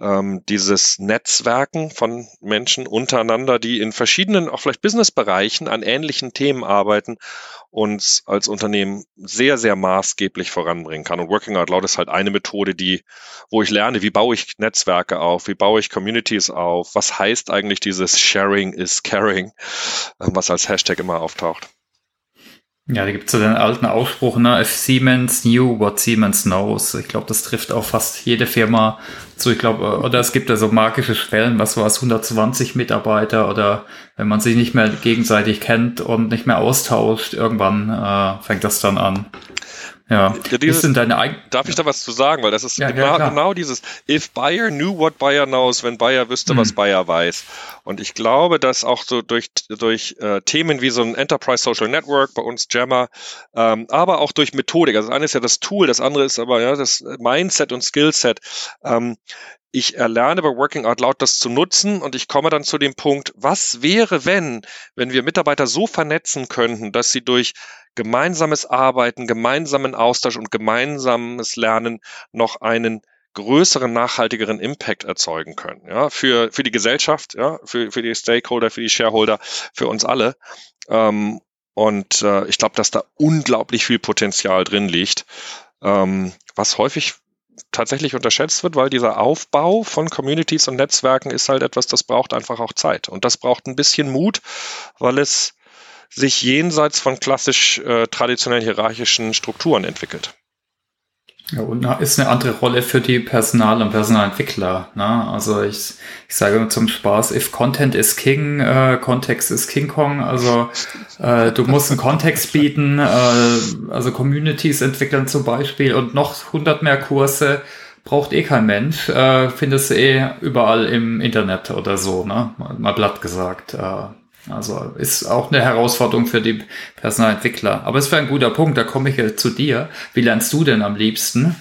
ähm, dieses Netzwerken von Menschen untereinander, die in verschiedenen, auch vielleicht Businessbereichen an ähnlichen Themen arbeiten, uns als Unternehmen sehr, sehr maßgeblich voranbringen kann. Und Working Out Loud ist halt eine Methode, die, wo ich lerne, wie baue ich Netzwerke auf, wie baue ich Communities auf, was heißt eigentlich dieses Sharing is Caring, ähm, was als Hashtag immer auftaucht. Ja, da gibt es ja den alten Ausspruch, ne? If Siemens knew what Siemens knows. Ich glaube, das trifft auch fast jede Firma zu. Ich glaube, oder es gibt ja so magische Schwellen, was war es, 120 Mitarbeiter oder wenn man sich nicht mehr gegenseitig kennt und nicht mehr austauscht, irgendwann äh, fängt das dann an. Ja, dieses, deine darf ich da was zu sagen? Weil das ist ja, genau, ja, genau, dieses If Buyer knew what Buyer knows, wenn Buyer wüsste, mhm. was Buyer weiß. Und ich glaube, dass auch so durch, durch äh, Themen wie so ein Enterprise Social Network, bei uns Jammer, ähm, aber auch durch Methodik, also das eine ist ja das Tool, das andere ist aber ja das Mindset und Skillset, ähm, ich erlerne bei Working Out Loud das zu nutzen und ich komme dann zu dem Punkt, was wäre, wenn, wenn wir Mitarbeiter so vernetzen könnten, dass sie durch gemeinsames Arbeiten, gemeinsamen Austausch und gemeinsames Lernen noch einen größeren, nachhaltigeren Impact erzeugen können, ja, für, für die Gesellschaft, ja, für, für die Stakeholder, für die Shareholder, für uns alle. Ähm, und äh, ich glaube, dass da unglaublich viel Potenzial drin liegt, ähm, was häufig tatsächlich unterschätzt wird, weil dieser Aufbau von Communities und Netzwerken ist halt etwas, das braucht einfach auch Zeit. Und das braucht ein bisschen Mut, weil es sich jenseits von klassisch äh, traditionell hierarchischen Strukturen entwickelt. Ja, und ist eine andere Rolle für die Personal- und Personalentwickler. Ne? Also ich, ich sage zum Spaß, if Content is King, äh, Kontext ist King Kong. Also äh, du musst einen Kontext bieten, äh, also Communities entwickeln zum Beispiel und noch 100 mehr Kurse braucht eh kein Mensch. Äh, findest du eh überall im Internet oder so, ne? mal, mal platt gesagt. Äh, also ist auch eine Herausforderung für die Personalentwickler. Aber es wäre ein guter Punkt, da komme ich ja zu dir. Wie lernst du denn am liebsten?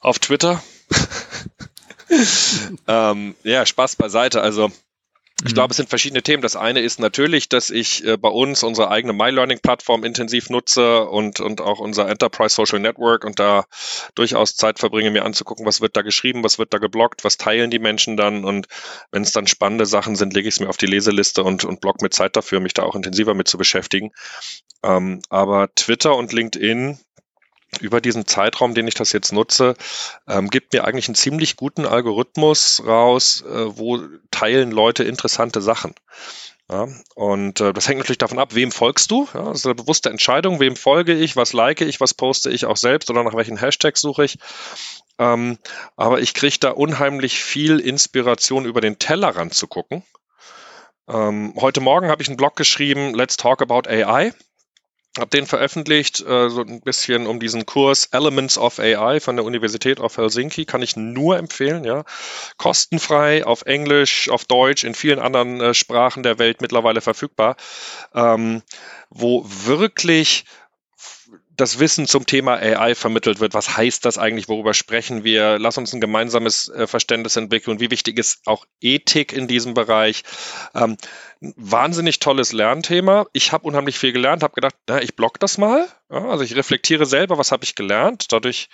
Auf Twitter. ähm, ja, Spaß beiseite. Also ich glaube, es sind verschiedene Themen. Das eine ist natürlich, dass ich äh, bei uns unsere eigene MyLearning-Plattform intensiv nutze und, und auch unser Enterprise Social Network und da durchaus Zeit verbringe, mir anzugucken, was wird da geschrieben, was wird da geblockt, was teilen die Menschen dann und wenn es dann spannende Sachen sind, lege ich es mir auf die Leseliste und, und block mir Zeit dafür, mich da auch intensiver mit zu beschäftigen. Ähm, aber Twitter und LinkedIn über diesen Zeitraum, den ich das jetzt nutze, ähm, gibt mir eigentlich einen ziemlich guten Algorithmus raus, äh, wo teilen Leute interessante Sachen. Ja, und äh, das hängt natürlich davon ab, wem folgst du. Ja, das ist eine bewusste Entscheidung, wem folge ich, was like ich, was poste ich auch selbst oder nach welchen Hashtags suche ich. Ähm, aber ich kriege da unheimlich viel Inspiration über den Tellerrand zu gucken. Ähm, heute Morgen habe ich einen Blog geschrieben, Let's Talk About AI habe den veröffentlicht, äh, so ein bisschen um diesen Kurs Elements of AI von der Universität of Helsinki, kann ich nur empfehlen, ja. Kostenfrei auf Englisch, auf Deutsch, in vielen anderen äh, Sprachen der Welt mittlerweile verfügbar, ähm, wo wirklich das Wissen zum Thema AI vermittelt wird. Was heißt das eigentlich? Worüber sprechen wir? Lass uns ein gemeinsames äh, Verständnis entwickeln. Wie wichtig ist auch Ethik in diesem Bereich? Ähm, wahnsinnig tolles Lernthema. Ich habe unheimlich viel gelernt, habe gedacht, na, ich block das mal. Ja, also ich reflektiere selber, was habe ich gelernt. Dadurch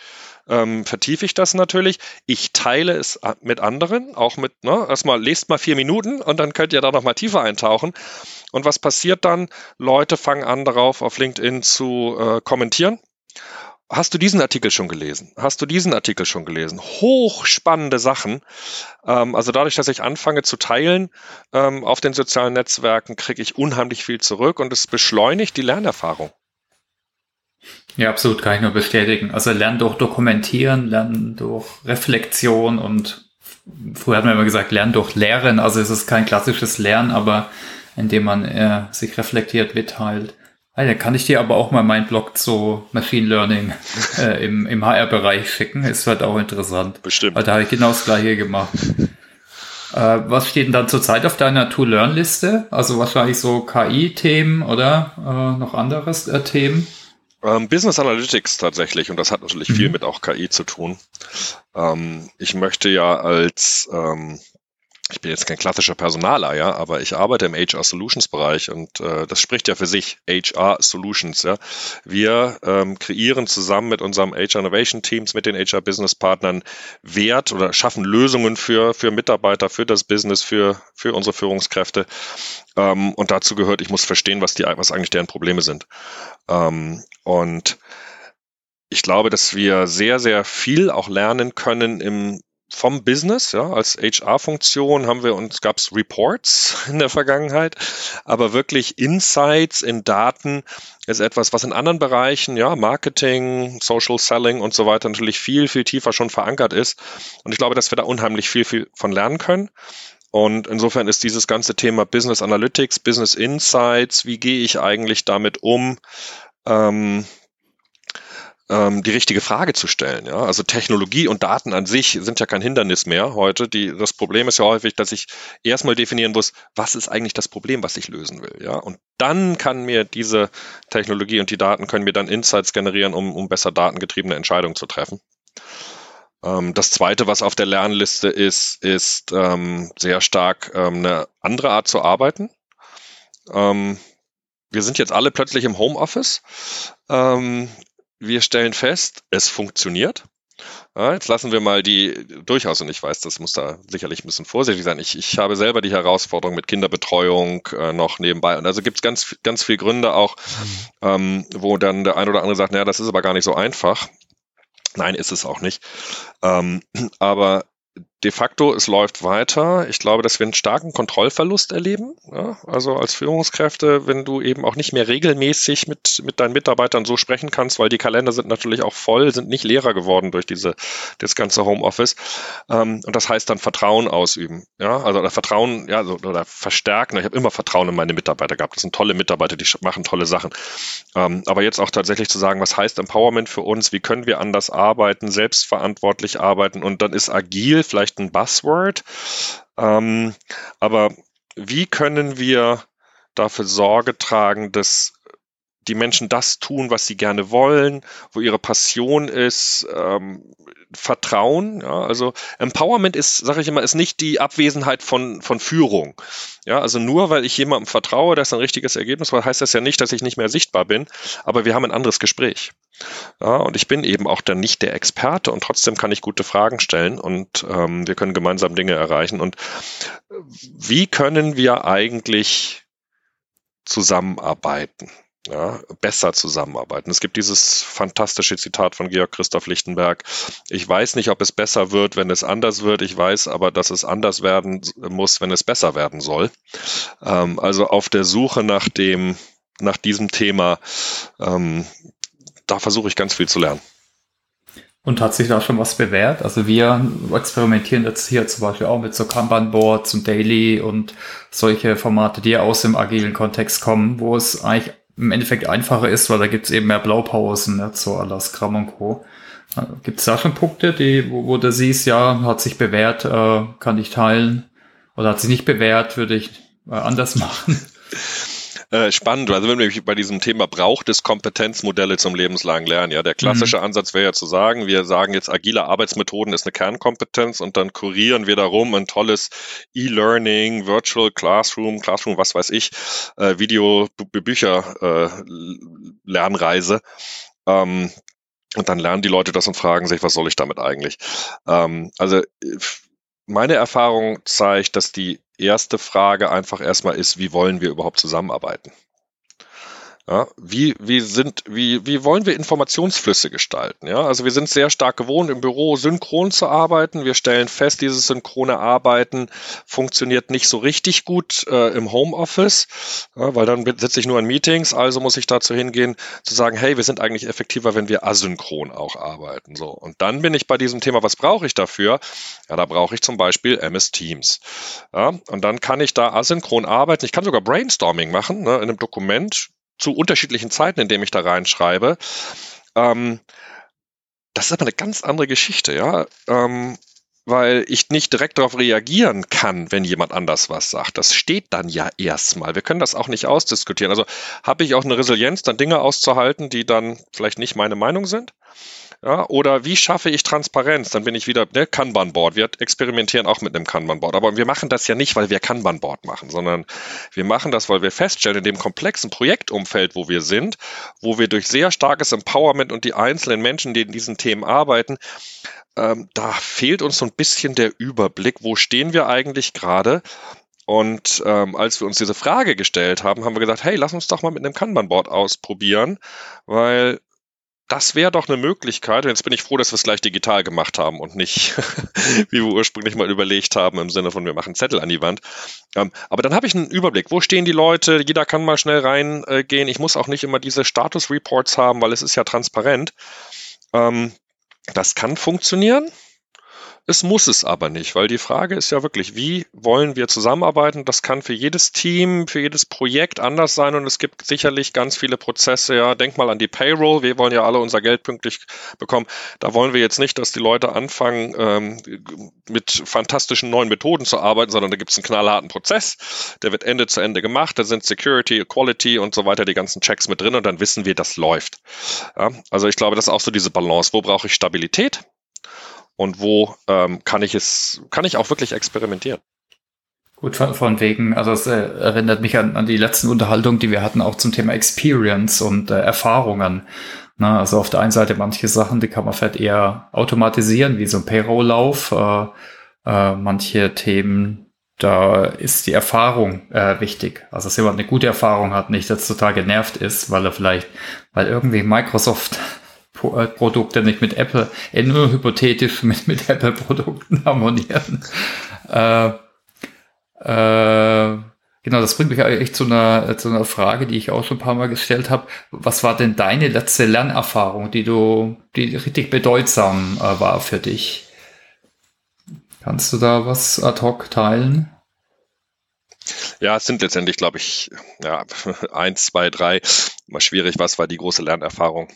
ähm, vertiefe ich das natürlich. Ich teile es mit anderen, auch mit, ne, erstmal lest mal vier Minuten und dann könnt ihr da nochmal tiefer eintauchen. Und was passiert dann? Leute fangen an, darauf auf LinkedIn zu äh, kommentieren. Hast du diesen Artikel schon gelesen? Hast du diesen Artikel schon gelesen? Hochspannende Sachen. Ähm, also dadurch, dass ich anfange zu teilen ähm, auf den sozialen Netzwerken, kriege ich unheimlich viel zurück und es beschleunigt die Lernerfahrung. Ja, absolut, kann ich nur bestätigen. Also Lernen durch Dokumentieren, Lernen durch Reflexion und früher hat man immer gesagt, Lernen durch Lehren. Also es ist kein klassisches Lernen, aber indem man äh, sich reflektiert, mitteilt. Also, dann kann ich dir aber auch mal meinen Blog zu Machine Learning äh, im, im HR-Bereich schicken. Ist halt auch interessant. Bestimmt. Weil da habe ich genau das gleiche gemacht. äh, was steht denn dann zurzeit auf deiner To-Learn-Liste? Also wahrscheinlich so KI-Themen oder äh, noch anderes äh, Themen? Ähm, Business Analytics tatsächlich, und das hat natürlich mhm. viel mit auch KI zu tun. Ähm, ich möchte ja als ähm, ich bin jetzt kein klassischer Personaler, ja, aber ich arbeite im HR Solutions Bereich und äh, das spricht ja für sich, HR Solutions, ja. Wir ähm, kreieren zusammen mit unserem HR Innovation Teams, mit den HR Business Partnern Wert oder schaffen Lösungen für, für Mitarbeiter, für das Business, für, für unsere Führungskräfte. Ähm, und dazu gehört, ich muss verstehen, was die, was eigentlich deren Probleme sind. Ähm, und ich glaube, dass wir sehr, sehr viel auch lernen können im vom Business, ja, als HR-Funktion haben wir uns, gab es Reports in der Vergangenheit, aber wirklich Insights in Daten ist etwas, was in anderen Bereichen, ja, Marketing, Social Selling und so weiter natürlich viel, viel tiefer schon verankert ist. Und ich glaube, dass wir da unheimlich viel, viel von lernen können. Und insofern ist dieses ganze Thema Business Analytics, Business Insights, wie gehe ich eigentlich damit um, ähm, ähm, die richtige Frage zu stellen. Ja? Also Technologie und Daten an sich sind ja kein Hindernis mehr heute. Die, das Problem ist ja häufig, dass ich erstmal definieren muss, was ist eigentlich das Problem, was ich lösen will. Ja? Und dann kann mir diese Technologie und die Daten können mir dann Insights generieren, um, um besser datengetriebene Entscheidungen zu treffen. Ähm, das zweite, was auf der Lernliste ist, ist ähm, sehr stark ähm, eine andere Art zu arbeiten. Ähm, wir sind jetzt alle plötzlich im Homeoffice. Ähm, wir stellen fest, es funktioniert. Ja, jetzt lassen wir mal die durchaus, und ich weiß, das muss da sicherlich ein bisschen vorsichtig sein. Ich, ich habe selber die Herausforderung mit Kinderbetreuung äh, noch nebenbei. Und also gibt es ganz, ganz viele Gründe auch, ähm, wo dann der ein oder andere sagt, naja, das ist aber gar nicht so einfach. Nein, ist es auch nicht. Ähm, aber de facto, es läuft weiter. Ich glaube, dass wir einen starken Kontrollverlust erleben. Ja, also als Führungskräfte, wenn du eben auch nicht mehr regelmäßig mit, mit deinen Mitarbeitern so sprechen kannst, weil die Kalender sind natürlich auch voll, sind nicht leerer geworden durch diese, das ganze Homeoffice. Ähm, und das heißt dann Vertrauen ausüben. Ja, also oder Vertrauen, ja, so, oder verstärken. Ich habe immer Vertrauen in meine Mitarbeiter gehabt. Das sind tolle Mitarbeiter, die machen tolle Sachen. Ähm, aber jetzt auch tatsächlich zu sagen, was heißt Empowerment für uns? Wie können wir anders arbeiten, selbstverantwortlich arbeiten? Und dann ist agil vielleicht vielleicht ein Buzzword. Ähm, aber wie können wir dafür Sorge tragen, dass die Menschen das tun, was sie gerne wollen, wo ihre Passion ist, ähm, Vertrauen. Ja, also Empowerment ist, sage ich immer, ist nicht die Abwesenheit von, von Führung. Ja, also nur weil ich jemandem vertraue, dass ein richtiges Ergebnis war, heißt das ja nicht, dass ich nicht mehr sichtbar bin, aber wir haben ein anderes Gespräch. Ja, und ich bin eben auch dann nicht der Experte und trotzdem kann ich gute Fragen stellen und ähm, wir können gemeinsam Dinge erreichen. Und wie können wir eigentlich zusammenarbeiten? Ja, besser zusammenarbeiten. Es gibt dieses fantastische Zitat von Georg Christoph Lichtenberg. Ich weiß nicht, ob es besser wird, wenn es anders wird. Ich weiß aber, dass es anders werden muss, wenn es besser werden soll. Ähm, also auf der Suche nach dem, nach diesem Thema, ähm, da versuche ich ganz viel zu lernen. Und hat sich da schon was bewährt? Also wir experimentieren jetzt hier zum Beispiel auch mit so Kanban-Boards und Daily und solche Formate, die aus dem agilen Kontext kommen, wo es eigentlich im Endeffekt einfacher ist, weil da gibt's eben mehr Blaupausen, ne, la Scrum und Co. Gibt's da schon Punkte, die, wo, wo du siehst, ja, hat sich bewährt, äh, kann ich teilen? Oder hat sich nicht bewährt, würde ich äh, anders machen? Äh, spannend, also wenn wir bei diesem Thema braucht es Kompetenzmodelle zum lebenslangen Lernen. Ja, der klassische mhm. Ansatz wäre ja zu sagen, wir sagen jetzt agile Arbeitsmethoden ist eine Kernkompetenz und dann kurieren wir darum ein tolles E-Learning, Virtual Classroom, Classroom, was weiß ich, äh, Video, Bücher, äh, Lernreise. Ähm, und dann lernen die Leute das und fragen sich, was soll ich damit eigentlich? Ähm, also meine Erfahrung zeigt, dass die erste Frage einfach erstmal ist, wie wollen wir überhaupt zusammenarbeiten? Ja, wie, wie sind, wie, wie wollen wir Informationsflüsse gestalten? Ja, also wir sind sehr stark gewohnt, im Büro synchron zu arbeiten. Wir stellen fest, dieses synchrone Arbeiten funktioniert nicht so richtig gut äh, im Homeoffice, ja, weil dann sitze ich nur in Meetings. Also muss ich dazu hingehen, zu sagen, hey, wir sind eigentlich effektiver, wenn wir asynchron auch arbeiten. So. Und dann bin ich bei diesem Thema, was brauche ich dafür? Ja, da brauche ich zum Beispiel MS Teams. Ja, und dann kann ich da asynchron arbeiten. Ich kann sogar Brainstorming machen, ne, in einem Dokument zu unterschiedlichen Zeiten, in dem ich da reinschreibe. Ähm, das ist aber eine ganz andere Geschichte, ja. Ähm, weil ich nicht direkt darauf reagieren kann, wenn jemand anders was sagt. Das steht dann ja erstmal. Wir können das auch nicht ausdiskutieren. Also habe ich auch eine Resilienz, dann Dinge auszuhalten, die dann vielleicht nicht meine Meinung sind. Ja, oder wie schaffe ich Transparenz? Dann bin ich wieder, ne, Kanban-Board. Wir experimentieren auch mit einem Kanban-Board. Aber wir machen das ja nicht, weil wir Kanban-Board machen, sondern wir machen das, weil wir feststellen, in dem komplexen Projektumfeld, wo wir sind, wo wir durch sehr starkes Empowerment und die einzelnen Menschen, die in diesen Themen arbeiten, ähm, da fehlt uns so ein bisschen der Überblick, wo stehen wir eigentlich gerade? Und ähm, als wir uns diese Frage gestellt haben, haben wir gesagt, hey, lass uns doch mal mit einem Kanban-Board ausprobieren, weil das wäre doch eine Möglichkeit. Und jetzt bin ich froh, dass wir es gleich digital gemacht haben und nicht, wie wir ursprünglich mal überlegt haben, im Sinne von, wir machen Zettel an die Wand. Ähm, aber dann habe ich einen Überblick. Wo stehen die Leute? Jeder kann mal schnell reingehen. Äh, ich muss auch nicht immer diese Status-Reports haben, weil es ist ja transparent. Ähm, das kann funktionieren. Es muss es aber nicht, weil die Frage ist ja wirklich, wie wollen wir zusammenarbeiten? Das kann für jedes Team, für jedes Projekt anders sein und es gibt sicherlich ganz viele Prozesse. Ja, denk mal an die Payroll. Wir wollen ja alle unser Geld pünktlich bekommen. Da wollen wir jetzt nicht, dass die Leute anfangen, ähm, mit fantastischen neuen Methoden zu arbeiten, sondern da gibt es einen knallharten Prozess. Der wird Ende zu Ende gemacht. Da sind Security, Quality und so weiter die ganzen Checks mit drin und dann wissen wir, das läuft. Ja, also ich glaube, das ist auch so diese Balance. Wo brauche ich Stabilität? Und wo ähm, kann ich es, kann ich auch wirklich experimentieren. Gut, von, wegen, also es äh, erinnert mich an, an die letzten Unterhaltungen, die wir hatten, auch zum Thema Experience und äh, Erfahrungen. Na, also auf der einen Seite manche Sachen, die kann man vielleicht eher automatisieren, wie so ein Payroll-Lauf. Äh, äh, manche Themen, da ist die Erfahrung äh, wichtig. Also dass jemand eine gute Erfahrung hat, nicht jetzt total genervt ist, weil er vielleicht, weil irgendwie Microsoft äh, Produkte nicht mit Apple, äh, nur hypothetisch mit, mit Apple-Produkten harmonieren. Äh, äh, genau, das bringt mich eigentlich zu einer, zu einer Frage, die ich auch schon ein paar Mal gestellt habe. Was war denn deine letzte Lernerfahrung, die du, die richtig bedeutsam äh, war für dich? Kannst du da was ad hoc teilen? Ja, es sind letztendlich, glaube ich, ja, eins, zwei, drei. Mal schwierig, was war die große Lernerfahrung?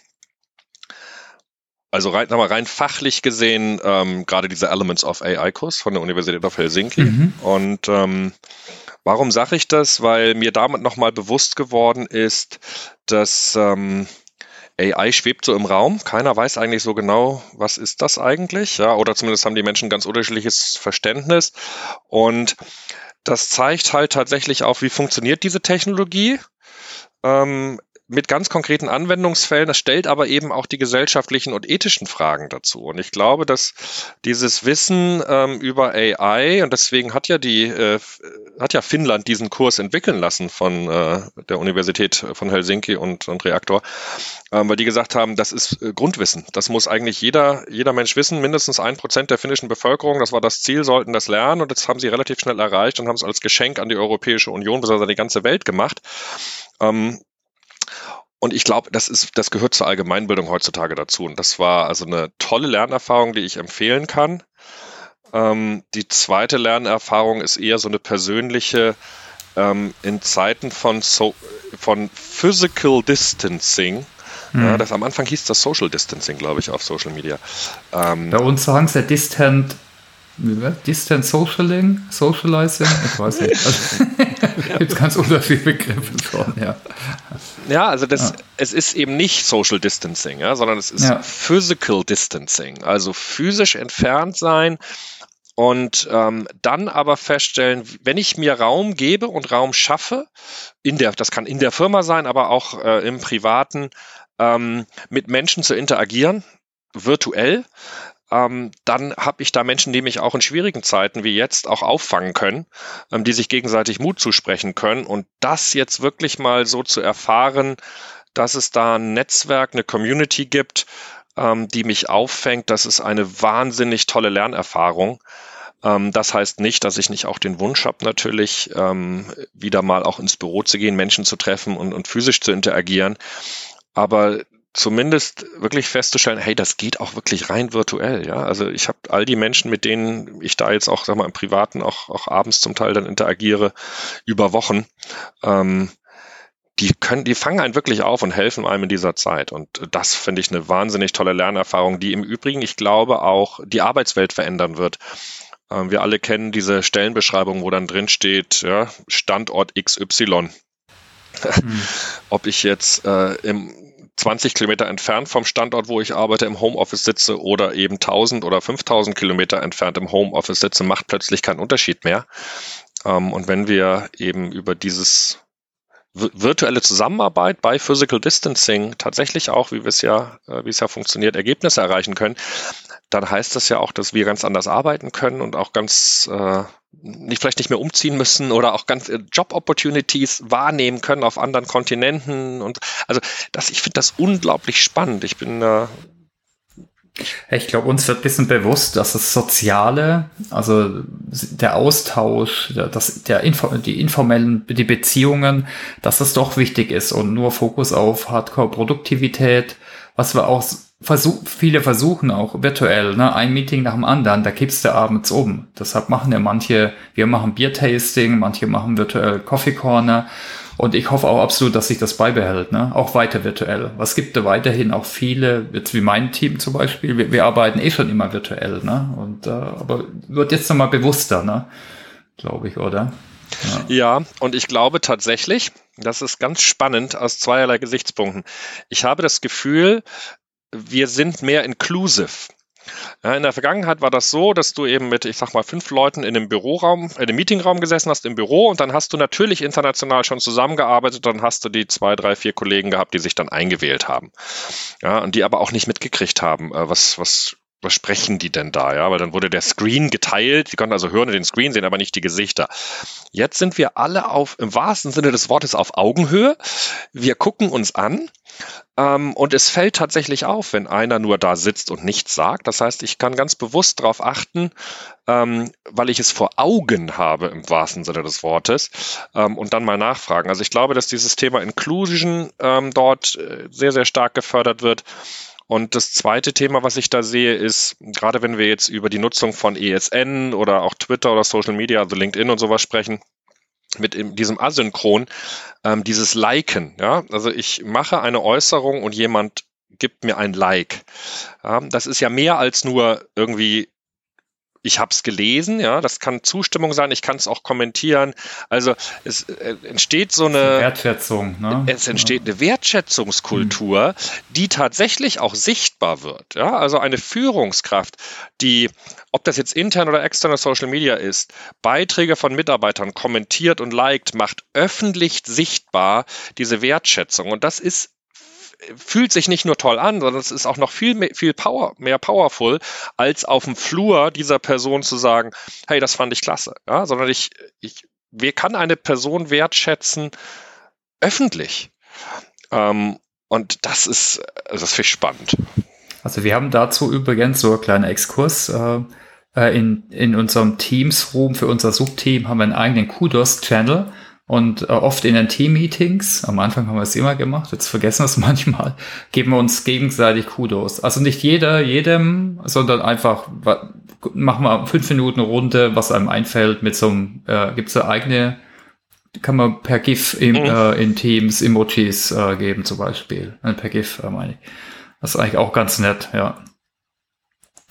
Also rein, mal, rein fachlich gesehen, ähm, gerade dieser Elements of AI-Kurs von der Universität of Helsinki. Mhm. Und ähm, warum sage ich das? Weil mir damit nochmal bewusst geworden ist, dass ähm, AI schwebt so im Raum. Keiner weiß eigentlich so genau, was ist das eigentlich? Ja, oder zumindest haben die Menschen ganz unterschiedliches Verständnis. Und das zeigt halt tatsächlich auch, wie funktioniert diese Technologie. Ähm, mit ganz konkreten Anwendungsfällen. Das stellt aber eben auch die gesellschaftlichen und ethischen Fragen dazu. Und ich glaube, dass dieses Wissen ähm, über AI und deswegen hat ja die äh, hat ja Finnland diesen Kurs entwickeln lassen von äh, der Universität von Helsinki und, und Reaktor, ähm, weil die gesagt haben, das ist äh, Grundwissen. Das muss eigentlich jeder jeder Mensch wissen. Mindestens ein Prozent der finnischen Bevölkerung, das war das Ziel, sollten das lernen und das haben sie relativ schnell erreicht und haben es als Geschenk an die Europäische Union, bzw. die ganze Welt gemacht. Ähm, und ich glaube, das ist, das gehört zur Allgemeinbildung heutzutage dazu. Und das war also eine tolle Lernerfahrung, die ich empfehlen kann. Ähm, die zweite Lernerfahrung ist eher so eine persönliche, ähm, in Zeiten von, so, von Physical Distancing. Mhm. Ja, das am Anfang hieß das Social Distancing, glaube ich, auf Social Media. Ähm, Bei uns sagen sie Distant Distant Socialing, Socializing, ich weiß nicht. Also, gibt ganz unterschiedliche Begriffe schon, ja. Ja, also das, ja. es ist eben nicht Social Distancing, ja, sondern es ist ja. Physical Distancing, also physisch entfernt sein und ähm, dann aber feststellen, wenn ich mir Raum gebe und Raum schaffe, in der, das kann in der Firma sein, aber auch äh, im Privaten, ähm, mit Menschen zu interagieren, virtuell, ähm, dann habe ich da Menschen, die mich auch in schwierigen Zeiten wie jetzt auch auffangen können, ähm, die sich gegenseitig Mut zusprechen können. Und das jetzt wirklich mal so zu erfahren, dass es da ein Netzwerk, eine Community gibt, ähm, die mich auffängt, das ist eine wahnsinnig tolle Lernerfahrung. Ähm, das heißt nicht, dass ich nicht auch den Wunsch habe, natürlich ähm, wieder mal auch ins Büro zu gehen, Menschen zu treffen und, und physisch zu interagieren. Aber zumindest wirklich festzustellen, hey, das geht auch wirklich rein virtuell, ja. Also ich habe all die Menschen, mit denen ich da jetzt auch, sag mal, im Privaten auch, auch abends zum Teil dann interagiere, über Wochen, ähm, die können, die fangen einen wirklich auf und helfen einem in dieser Zeit. Und das finde ich eine wahnsinnig tolle Lernerfahrung, die im Übrigen, ich glaube, auch die Arbeitswelt verändern wird. Ähm, wir alle kennen diese Stellenbeschreibung, wo dann drin steht, ja, Standort XY. Hm. Ob ich jetzt äh, im 20 Kilometer entfernt vom Standort, wo ich arbeite, im Homeoffice sitze oder eben 1000 oder 5000 Kilometer entfernt im Homeoffice sitze, macht plötzlich keinen Unterschied mehr. Ähm, und wenn wir eben über dieses virtuelle Zusammenarbeit bei Physical Distancing tatsächlich auch, wie es ja, äh, wie es ja funktioniert, Ergebnisse erreichen können, dann heißt das ja auch, dass wir ganz anders arbeiten können und auch ganz äh, nicht vielleicht nicht mehr umziehen müssen oder auch ganz äh, Job Opportunities wahrnehmen können auf anderen Kontinenten und also das ich finde das unglaublich spannend. Ich bin äh, ich glaube, uns wird ein bisschen bewusst, dass das Soziale, also der Austausch, das, der Info, die informellen, die Beziehungen, dass das doch wichtig ist und nur Fokus auf Hardcore-Produktivität, was wir auch versuch, viele versuchen auch virtuell, ne, ein Meeting nach dem anderen, da kippst du abends um. Deshalb machen ja manche, wir machen Biertasting, manche machen virtuell Coffee Corner und ich hoffe auch absolut, dass sich das beibehält, ne? auch weiter virtuell. Was gibt da weiterhin auch viele, jetzt wie mein Team zum Beispiel, wir, wir arbeiten eh schon immer virtuell, ne? Und äh, aber wird jetzt nochmal bewusster, ne? Glaube ich, oder? Ja. ja, und ich glaube tatsächlich, das ist ganz spannend aus zweierlei Gesichtspunkten. Ich habe das Gefühl, wir sind mehr inclusive. Ja, in der Vergangenheit war das so, dass du eben mit, ich sag mal, fünf Leuten in einem Büroraum, in einem Meetingraum gesessen hast im Büro und dann hast du natürlich international schon zusammengearbeitet, dann hast du die zwei, drei, vier Kollegen gehabt, die sich dann eingewählt haben. Ja, und die aber auch nicht mitgekriegt haben, äh, was, was was sprechen die denn da? Ja, weil dann wurde der Screen geteilt. Sie konnten also hören und den Screen sehen, aber nicht die Gesichter. Jetzt sind wir alle auf, im wahrsten Sinne des Wortes, auf Augenhöhe. Wir gucken uns an. Ähm, und es fällt tatsächlich auf, wenn einer nur da sitzt und nichts sagt. Das heißt, ich kann ganz bewusst darauf achten, ähm, weil ich es vor Augen habe im wahrsten Sinne des Wortes ähm, und dann mal nachfragen. Also ich glaube, dass dieses Thema Inclusion ähm, dort äh, sehr, sehr stark gefördert wird. Und das zweite Thema, was ich da sehe, ist, gerade wenn wir jetzt über die Nutzung von ESN oder auch Twitter oder Social Media, also LinkedIn und sowas sprechen, mit diesem Asynchron, ähm, dieses Liken. Ja? Also ich mache eine Äußerung und jemand gibt mir ein Like. Ja, das ist ja mehr als nur irgendwie ich habe es gelesen, ja, das kann Zustimmung sein, ich kann es auch kommentieren. Also es äh, entsteht so eine Wertschätzung, ne? Es entsteht eine Wertschätzungskultur, die tatsächlich auch sichtbar wird. Ja, also eine Führungskraft, die, ob das jetzt intern oder externe Social Media ist, Beiträge von Mitarbeitern kommentiert und liked, macht öffentlich sichtbar diese Wertschätzung. Und das ist fühlt sich nicht nur toll an, sondern es ist auch noch viel, mehr, viel power, mehr powerful, als auf dem Flur dieser Person zu sagen, hey, das fand ich klasse. Ja, sondern ich, ich, wer kann eine Person wertschätzen öffentlich? Ähm, und das ist, also das finde ich spannend. Also wir haben dazu übrigens so einen kleinen Exkurs. Äh, äh in, in unserem Teams-Room für unser Subteam haben wir einen eigenen Kudos-Channel und äh, oft in den Team-Meetings, am Anfang haben wir es immer gemacht, jetzt vergessen wir es manchmal, geben wir uns gegenseitig Kudos. Also nicht jeder, jedem, sondern einfach machen wir fünf Minuten Runde, was einem einfällt mit so einem, äh, gibt es eine eigene, kann man per GIF im, mhm. äh, in Teams Emojis äh, geben zum Beispiel. Äh, per GIF äh, meine ich. Das ist eigentlich auch ganz nett, ja.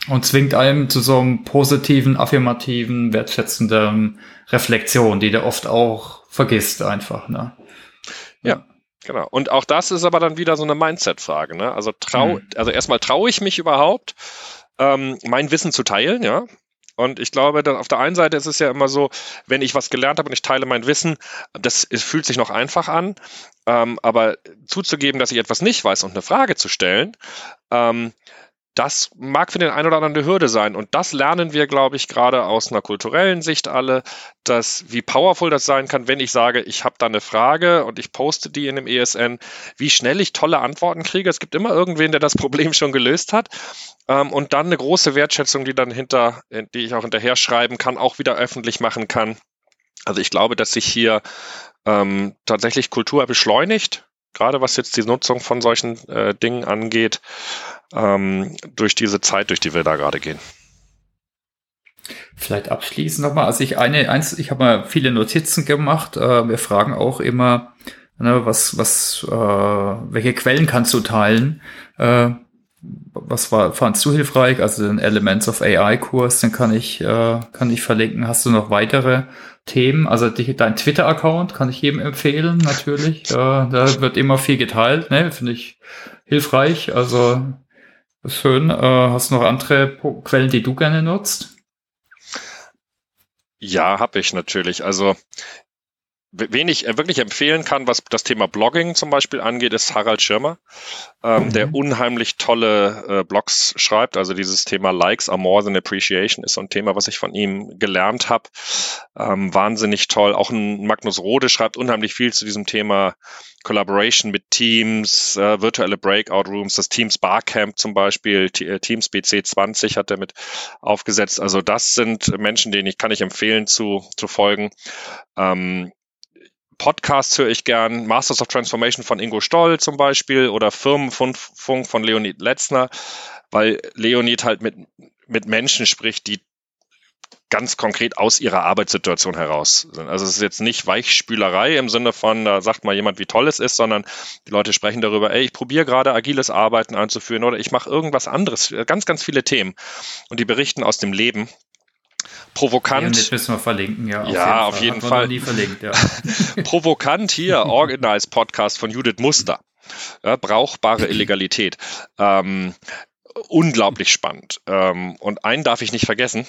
Und zwingt einem zu so einem positiven, affirmativen, wertschätzenden Reflexion, die da oft auch vergisst einfach, ne? Ja. Genau. Und auch das ist aber dann wieder so eine Mindset-Frage. Ne? Also trau, mhm. also erstmal traue ich mich überhaupt, ähm, mein Wissen zu teilen, ja. Und ich glaube, dass auf der einen Seite ist es ja immer so, wenn ich was gelernt habe und ich teile mein Wissen, das es fühlt sich noch einfach an. Ähm, aber zuzugeben, dass ich etwas nicht weiß und eine Frage zu stellen, ähm, das mag für den einen oder anderen eine Hürde sein. Und das lernen wir, glaube ich, gerade aus einer kulturellen Sicht alle, dass wie powerful das sein kann, wenn ich sage, ich habe da eine Frage und ich poste die in dem ESN, wie schnell ich tolle Antworten kriege. Es gibt immer irgendwen, der das Problem schon gelöst hat. Ähm, und dann eine große Wertschätzung, die dann hinter, die ich auch hinterher schreiben kann, auch wieder öffentlich machen kann. Also ich glaube, dass sich hier ähm, tatsächlich Kultur beschleunigt gerade was jetzt die Nutzung von solchen äh, Dingen angeht, ähm, durch diese Zeit, durch die wir da gerade gehen. Vielleicht abschließend nochmal, also ich eine, eins, ich habe mal viele Notizen gemacht. Äh, wir fragen auch immer, ne, was, was, äh, welche Quellen kannst du teilen? Äh, was war, fandst du hilfreich? Also den Elements of AI-Kurs, den kann ich, äh, kann ich verlinken. Hast du noch weitere Themen? Also die, dein Twitter-Account kann ich jedem empfehlen, natürlich. Äh, da wird immer viel geteilt, ne? Finde ich hilfreich. Also schön. Äh, hast du noch andere Quellen, die du gerne nutzt? Ja, habe ich natürlich. Also wen ich äh, wirklich empfehlen kann, was das Thema Blogging zum Beispiel angeht, ist Harald Schirmer, ähm, mhm. der unheimlich tolle äh, Blogs schreibt. Also dieses Thema Likes are more than appreciation ist so ein Thema, was ich von ihm gelernt habe. Ähm, wahnsinnig toll. Auch ein Magnus Rode schreibt unheimlich viel zu diesem Thema Collaboration mit Teams, äh, virtuelle Breakout Rooms, das Teams Barcamp zum Beispiel, T äh, Teams BC20 hat er mit aufgesetzt. Also das sind Menschen, denen ich kann ich empfehlen zu, zu folgen. Ähm, Podcasts höre ich gern, Masters of Transformation von Ingo Stoll zum Beispiel oder Firmenfunk von Leonid Letzner, weil Leonid halt mit, mit Menschen spricht, die ganz konkret aus ihrer Arbeitssituation heraus sind. Also es ist jetzt nicht Weichspülerei im Sinne von, da sagt mal jemand, wie toll es ist, sondern die Leute sprechen darüber, ey, ich probiere gerade agiles Arbeiten einzuführen oder ich mache irgendwas anderes, ganz, ganz viele Themen. Und die berichten aus dem Leben provokant. Ja, müssen wir verlinken, ja. Auf ja, auf jeden Fall. Nie verlinkt, ja. provokant hier, Organize Podcast von Judith Muster. Ja, brauchbare Illegalität. Ähm, unglaublich spannend. Ähm, und einen darf ich nicht vergessen.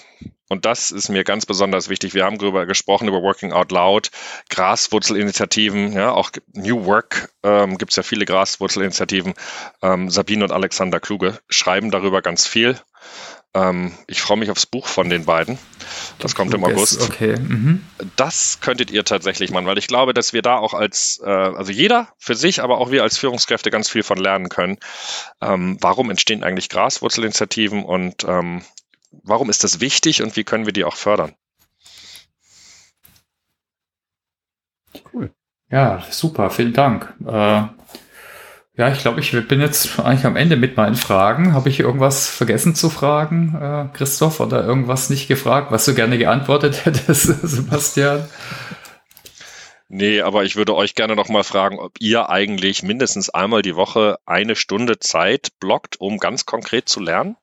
Und das ist mir ganz besonders wichtig. Wir haben darüber gesprochen, über Working Out Loud, Graswurzelinitiativen, ja, auch New Work ähm, gibt es ja viele Graswurzelinitiativen. Ähm, Sabine und Alexander Kluge schreiben darüber ganz viel. Ähm, ich freue mich aufs Buch von den beiden. Das kommt im August. Okay. Mhm. Das könntet ihr tatsächlich machen, weil ich glaube, dass wir da auch als, äh, also jeder für sich, aber auch wir als Führungskräfte ganz viel von lernen können. Ähm, warum entstehen eigentlich Graswurzelinitiativen und ähm, warum ist das wichtig und wie können wir die auch fördern? Cool. Ja, super, vielen Dank. Äh, ja, ich glaube, ich bin jetzt eigentlich am Ende mit meinen Fragen. Habe ich irgendwas vergessen zu fragen, äh, Christoph, oder irgendwas nicht gefragt, was du gerne geantwortet hättest, Sebastian? Nee, aber ich würde euch gerne noch mal fragen, ob ihr eigentlich mindestens einmal die Woche eine Stunde Zeit blockt, um ganz konkret zu lernen?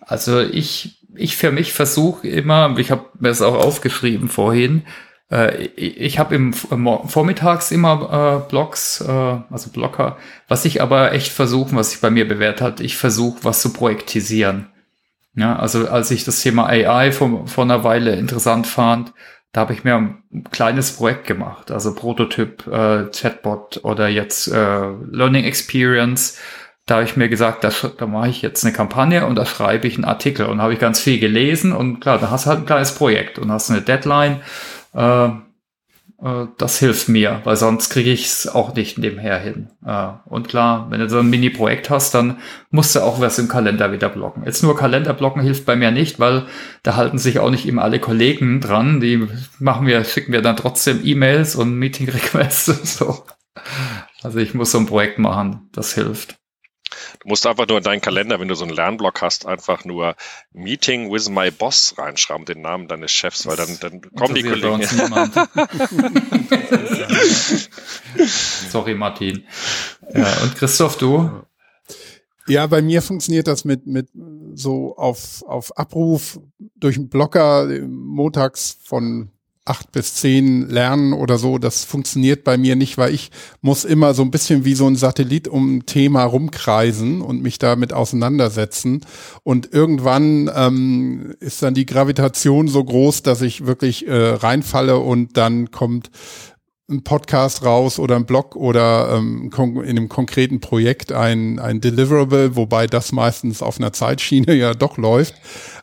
Also ich, ich für mich versuche immer, ich habe mir das auch aufgeschrieben vorhin, äh, ich habe im Vormittags immer äh, Blogs, äh, also Blocker, was ich aber echt versuche, was sich bei mir bewährt hat, ich versuche was zu projektisieren. Ja, also als ich das Thema AI vor, vor einer Weile interessant fand, da habe ich mir ein kleines Projekt gemacht, also Prototyp, äh, Chatbot oder jetzt äh, Learning Experience. Da habe ich mir gesagt, da, da mache ich jetzt eine Kampagne und da schreibe ich einen Artikel und habe ich ganz viel gelesen und klar, da hast du halt ein kleines Projekt und hast eine Deadline äh, äh, das hilft mir, weil sonst kriege ich es auch nicht nebenher hin. Äh, und klar, wenn du so ein Mini-Projekt hast, dann musst du auch was im Kalender wieder blocken. Jetzt nur Kalender blocken hilft bei mir nicht, weil da halten sich auch nicht immer alle Kollegen dran. Die machen wir, schicken wir dann trotzdem E-Mails und Meeting-Requests und so. Also ich muss so ein Projekt machen, das hilft. Du musst einfach nur in deinen Kalender, wenn du so einen Lernblock hast, einfach nur Meeting with my Boss reinschreiben, den Namen deines Chefs, weil dann, dann kommen die Kollegen. Sorry, Martin. Ja, und Christoph, du? Ja, bei mir funktioniert das mit, mit so auf, auf Abruf durch einen Blocker montags von acht bis zehn lernen oder so, das funktioniert bei mir nicht, weil ich muss immer so ein bisschen wie so ein Satellit um ein Thema rumkreisen und mich damit auseinandersetzen. Und irgendwann ähm, ist dann die Gravitation so groß, dass ich wirklich äh, reinfalle und dann kommt ein Podcast raus oder ein Blog oder ähm, in einem konkreten Projekt ein, ein Deliverable, wobei das meistens auf einer Zeitschiene ja doch läuft.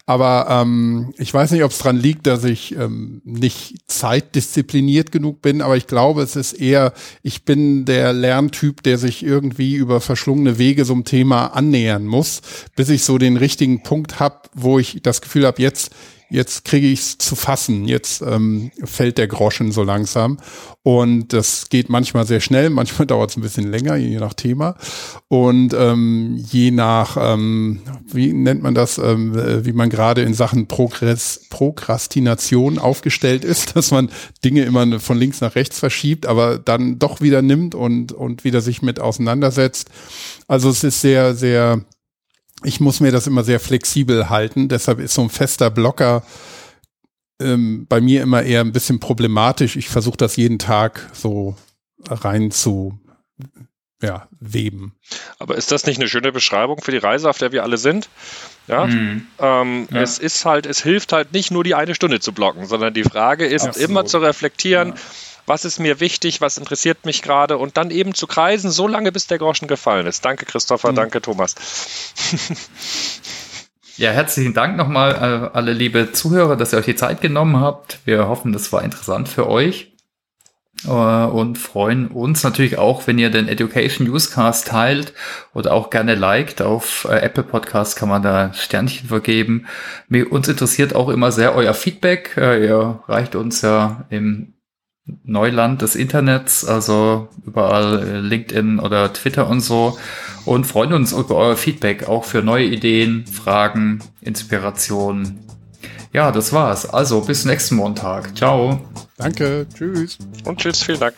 Aber ähm, ich weiß nicht, ob es dran liegt, dass ich ähm, nicht zeitdiszipliniert genug bin, aber ich glaube, es ist eher, ich bin der Lerntyp, der sich irgendwie über verschlungene Wege so einem Thema annähern muss, bis ich so den richtigen Punkt habe, wo ich das Gefühl habe, jetzt jetzt kriege ich es zu fassen, jetzt ähm, fällt der Groschen so langsam. Und das geht manchmal sehr schnell, manchmal dauert es ein bisschen länger, je nach Thema. Und ähm, je nach, ähm, wie nennt man das, ähm, wie man gerade in Sachen Progress, Prokrastination aufgestellt ist, dass man Dinge immer von links nach rechts verschiebt, aber dann doch wieder nimmt und, und wieder sich mit auseinandersetzt. Also es ist sehr, sehr ich muss mir das immer sehr flexibel halten. Deshalb ist so ein fester Blocker ähm, bei mir immer eher ein bisschen problematisch. Ich versuche das jeden Tag so rein zu ja, weben. Aber ist das nicht eine schöne Beschreibung für die Reise, auf der wir alle sind? Ja, mhm. Ähm, ja. es ist halt, es hilft halt nicht nur die eine Stunde zu blocken, sondern die Frage ist Absolut. immer zu reflektieren. Ja was ist mir wichtig, was interessiert mich gerade und dann eben zu kreisen, so lange bis der Groschen gefallen ist. Danke Christopher, mhm. danke Thomas. Ja, herzlichen Dank nochmal äh, alle liebe Zuhörer, dass ihr euch die Zeit genommen habt. Wir hoffen, das war interessant für euch äh, und freuen uns natürlich auch, wenn ihr den Education Newscast teilt oder auch gerne liked. Auf äh, Apple Podcast kann man da Sternchen vergeben. Mir, uns interessiert auch immer sehr euer Feedback. Ihr reicht uns ja im Neuland des Internets, also überall äh, LinkedIn oder Twitter und so. Und freuen uns über euer Feedback, auch für neue Ideen, Fragen, Inspirationen. Ja, das war's. Also bis nächsten Montag. Ciao. Danke. Tschüss. Und tschüss. Vielen Dank.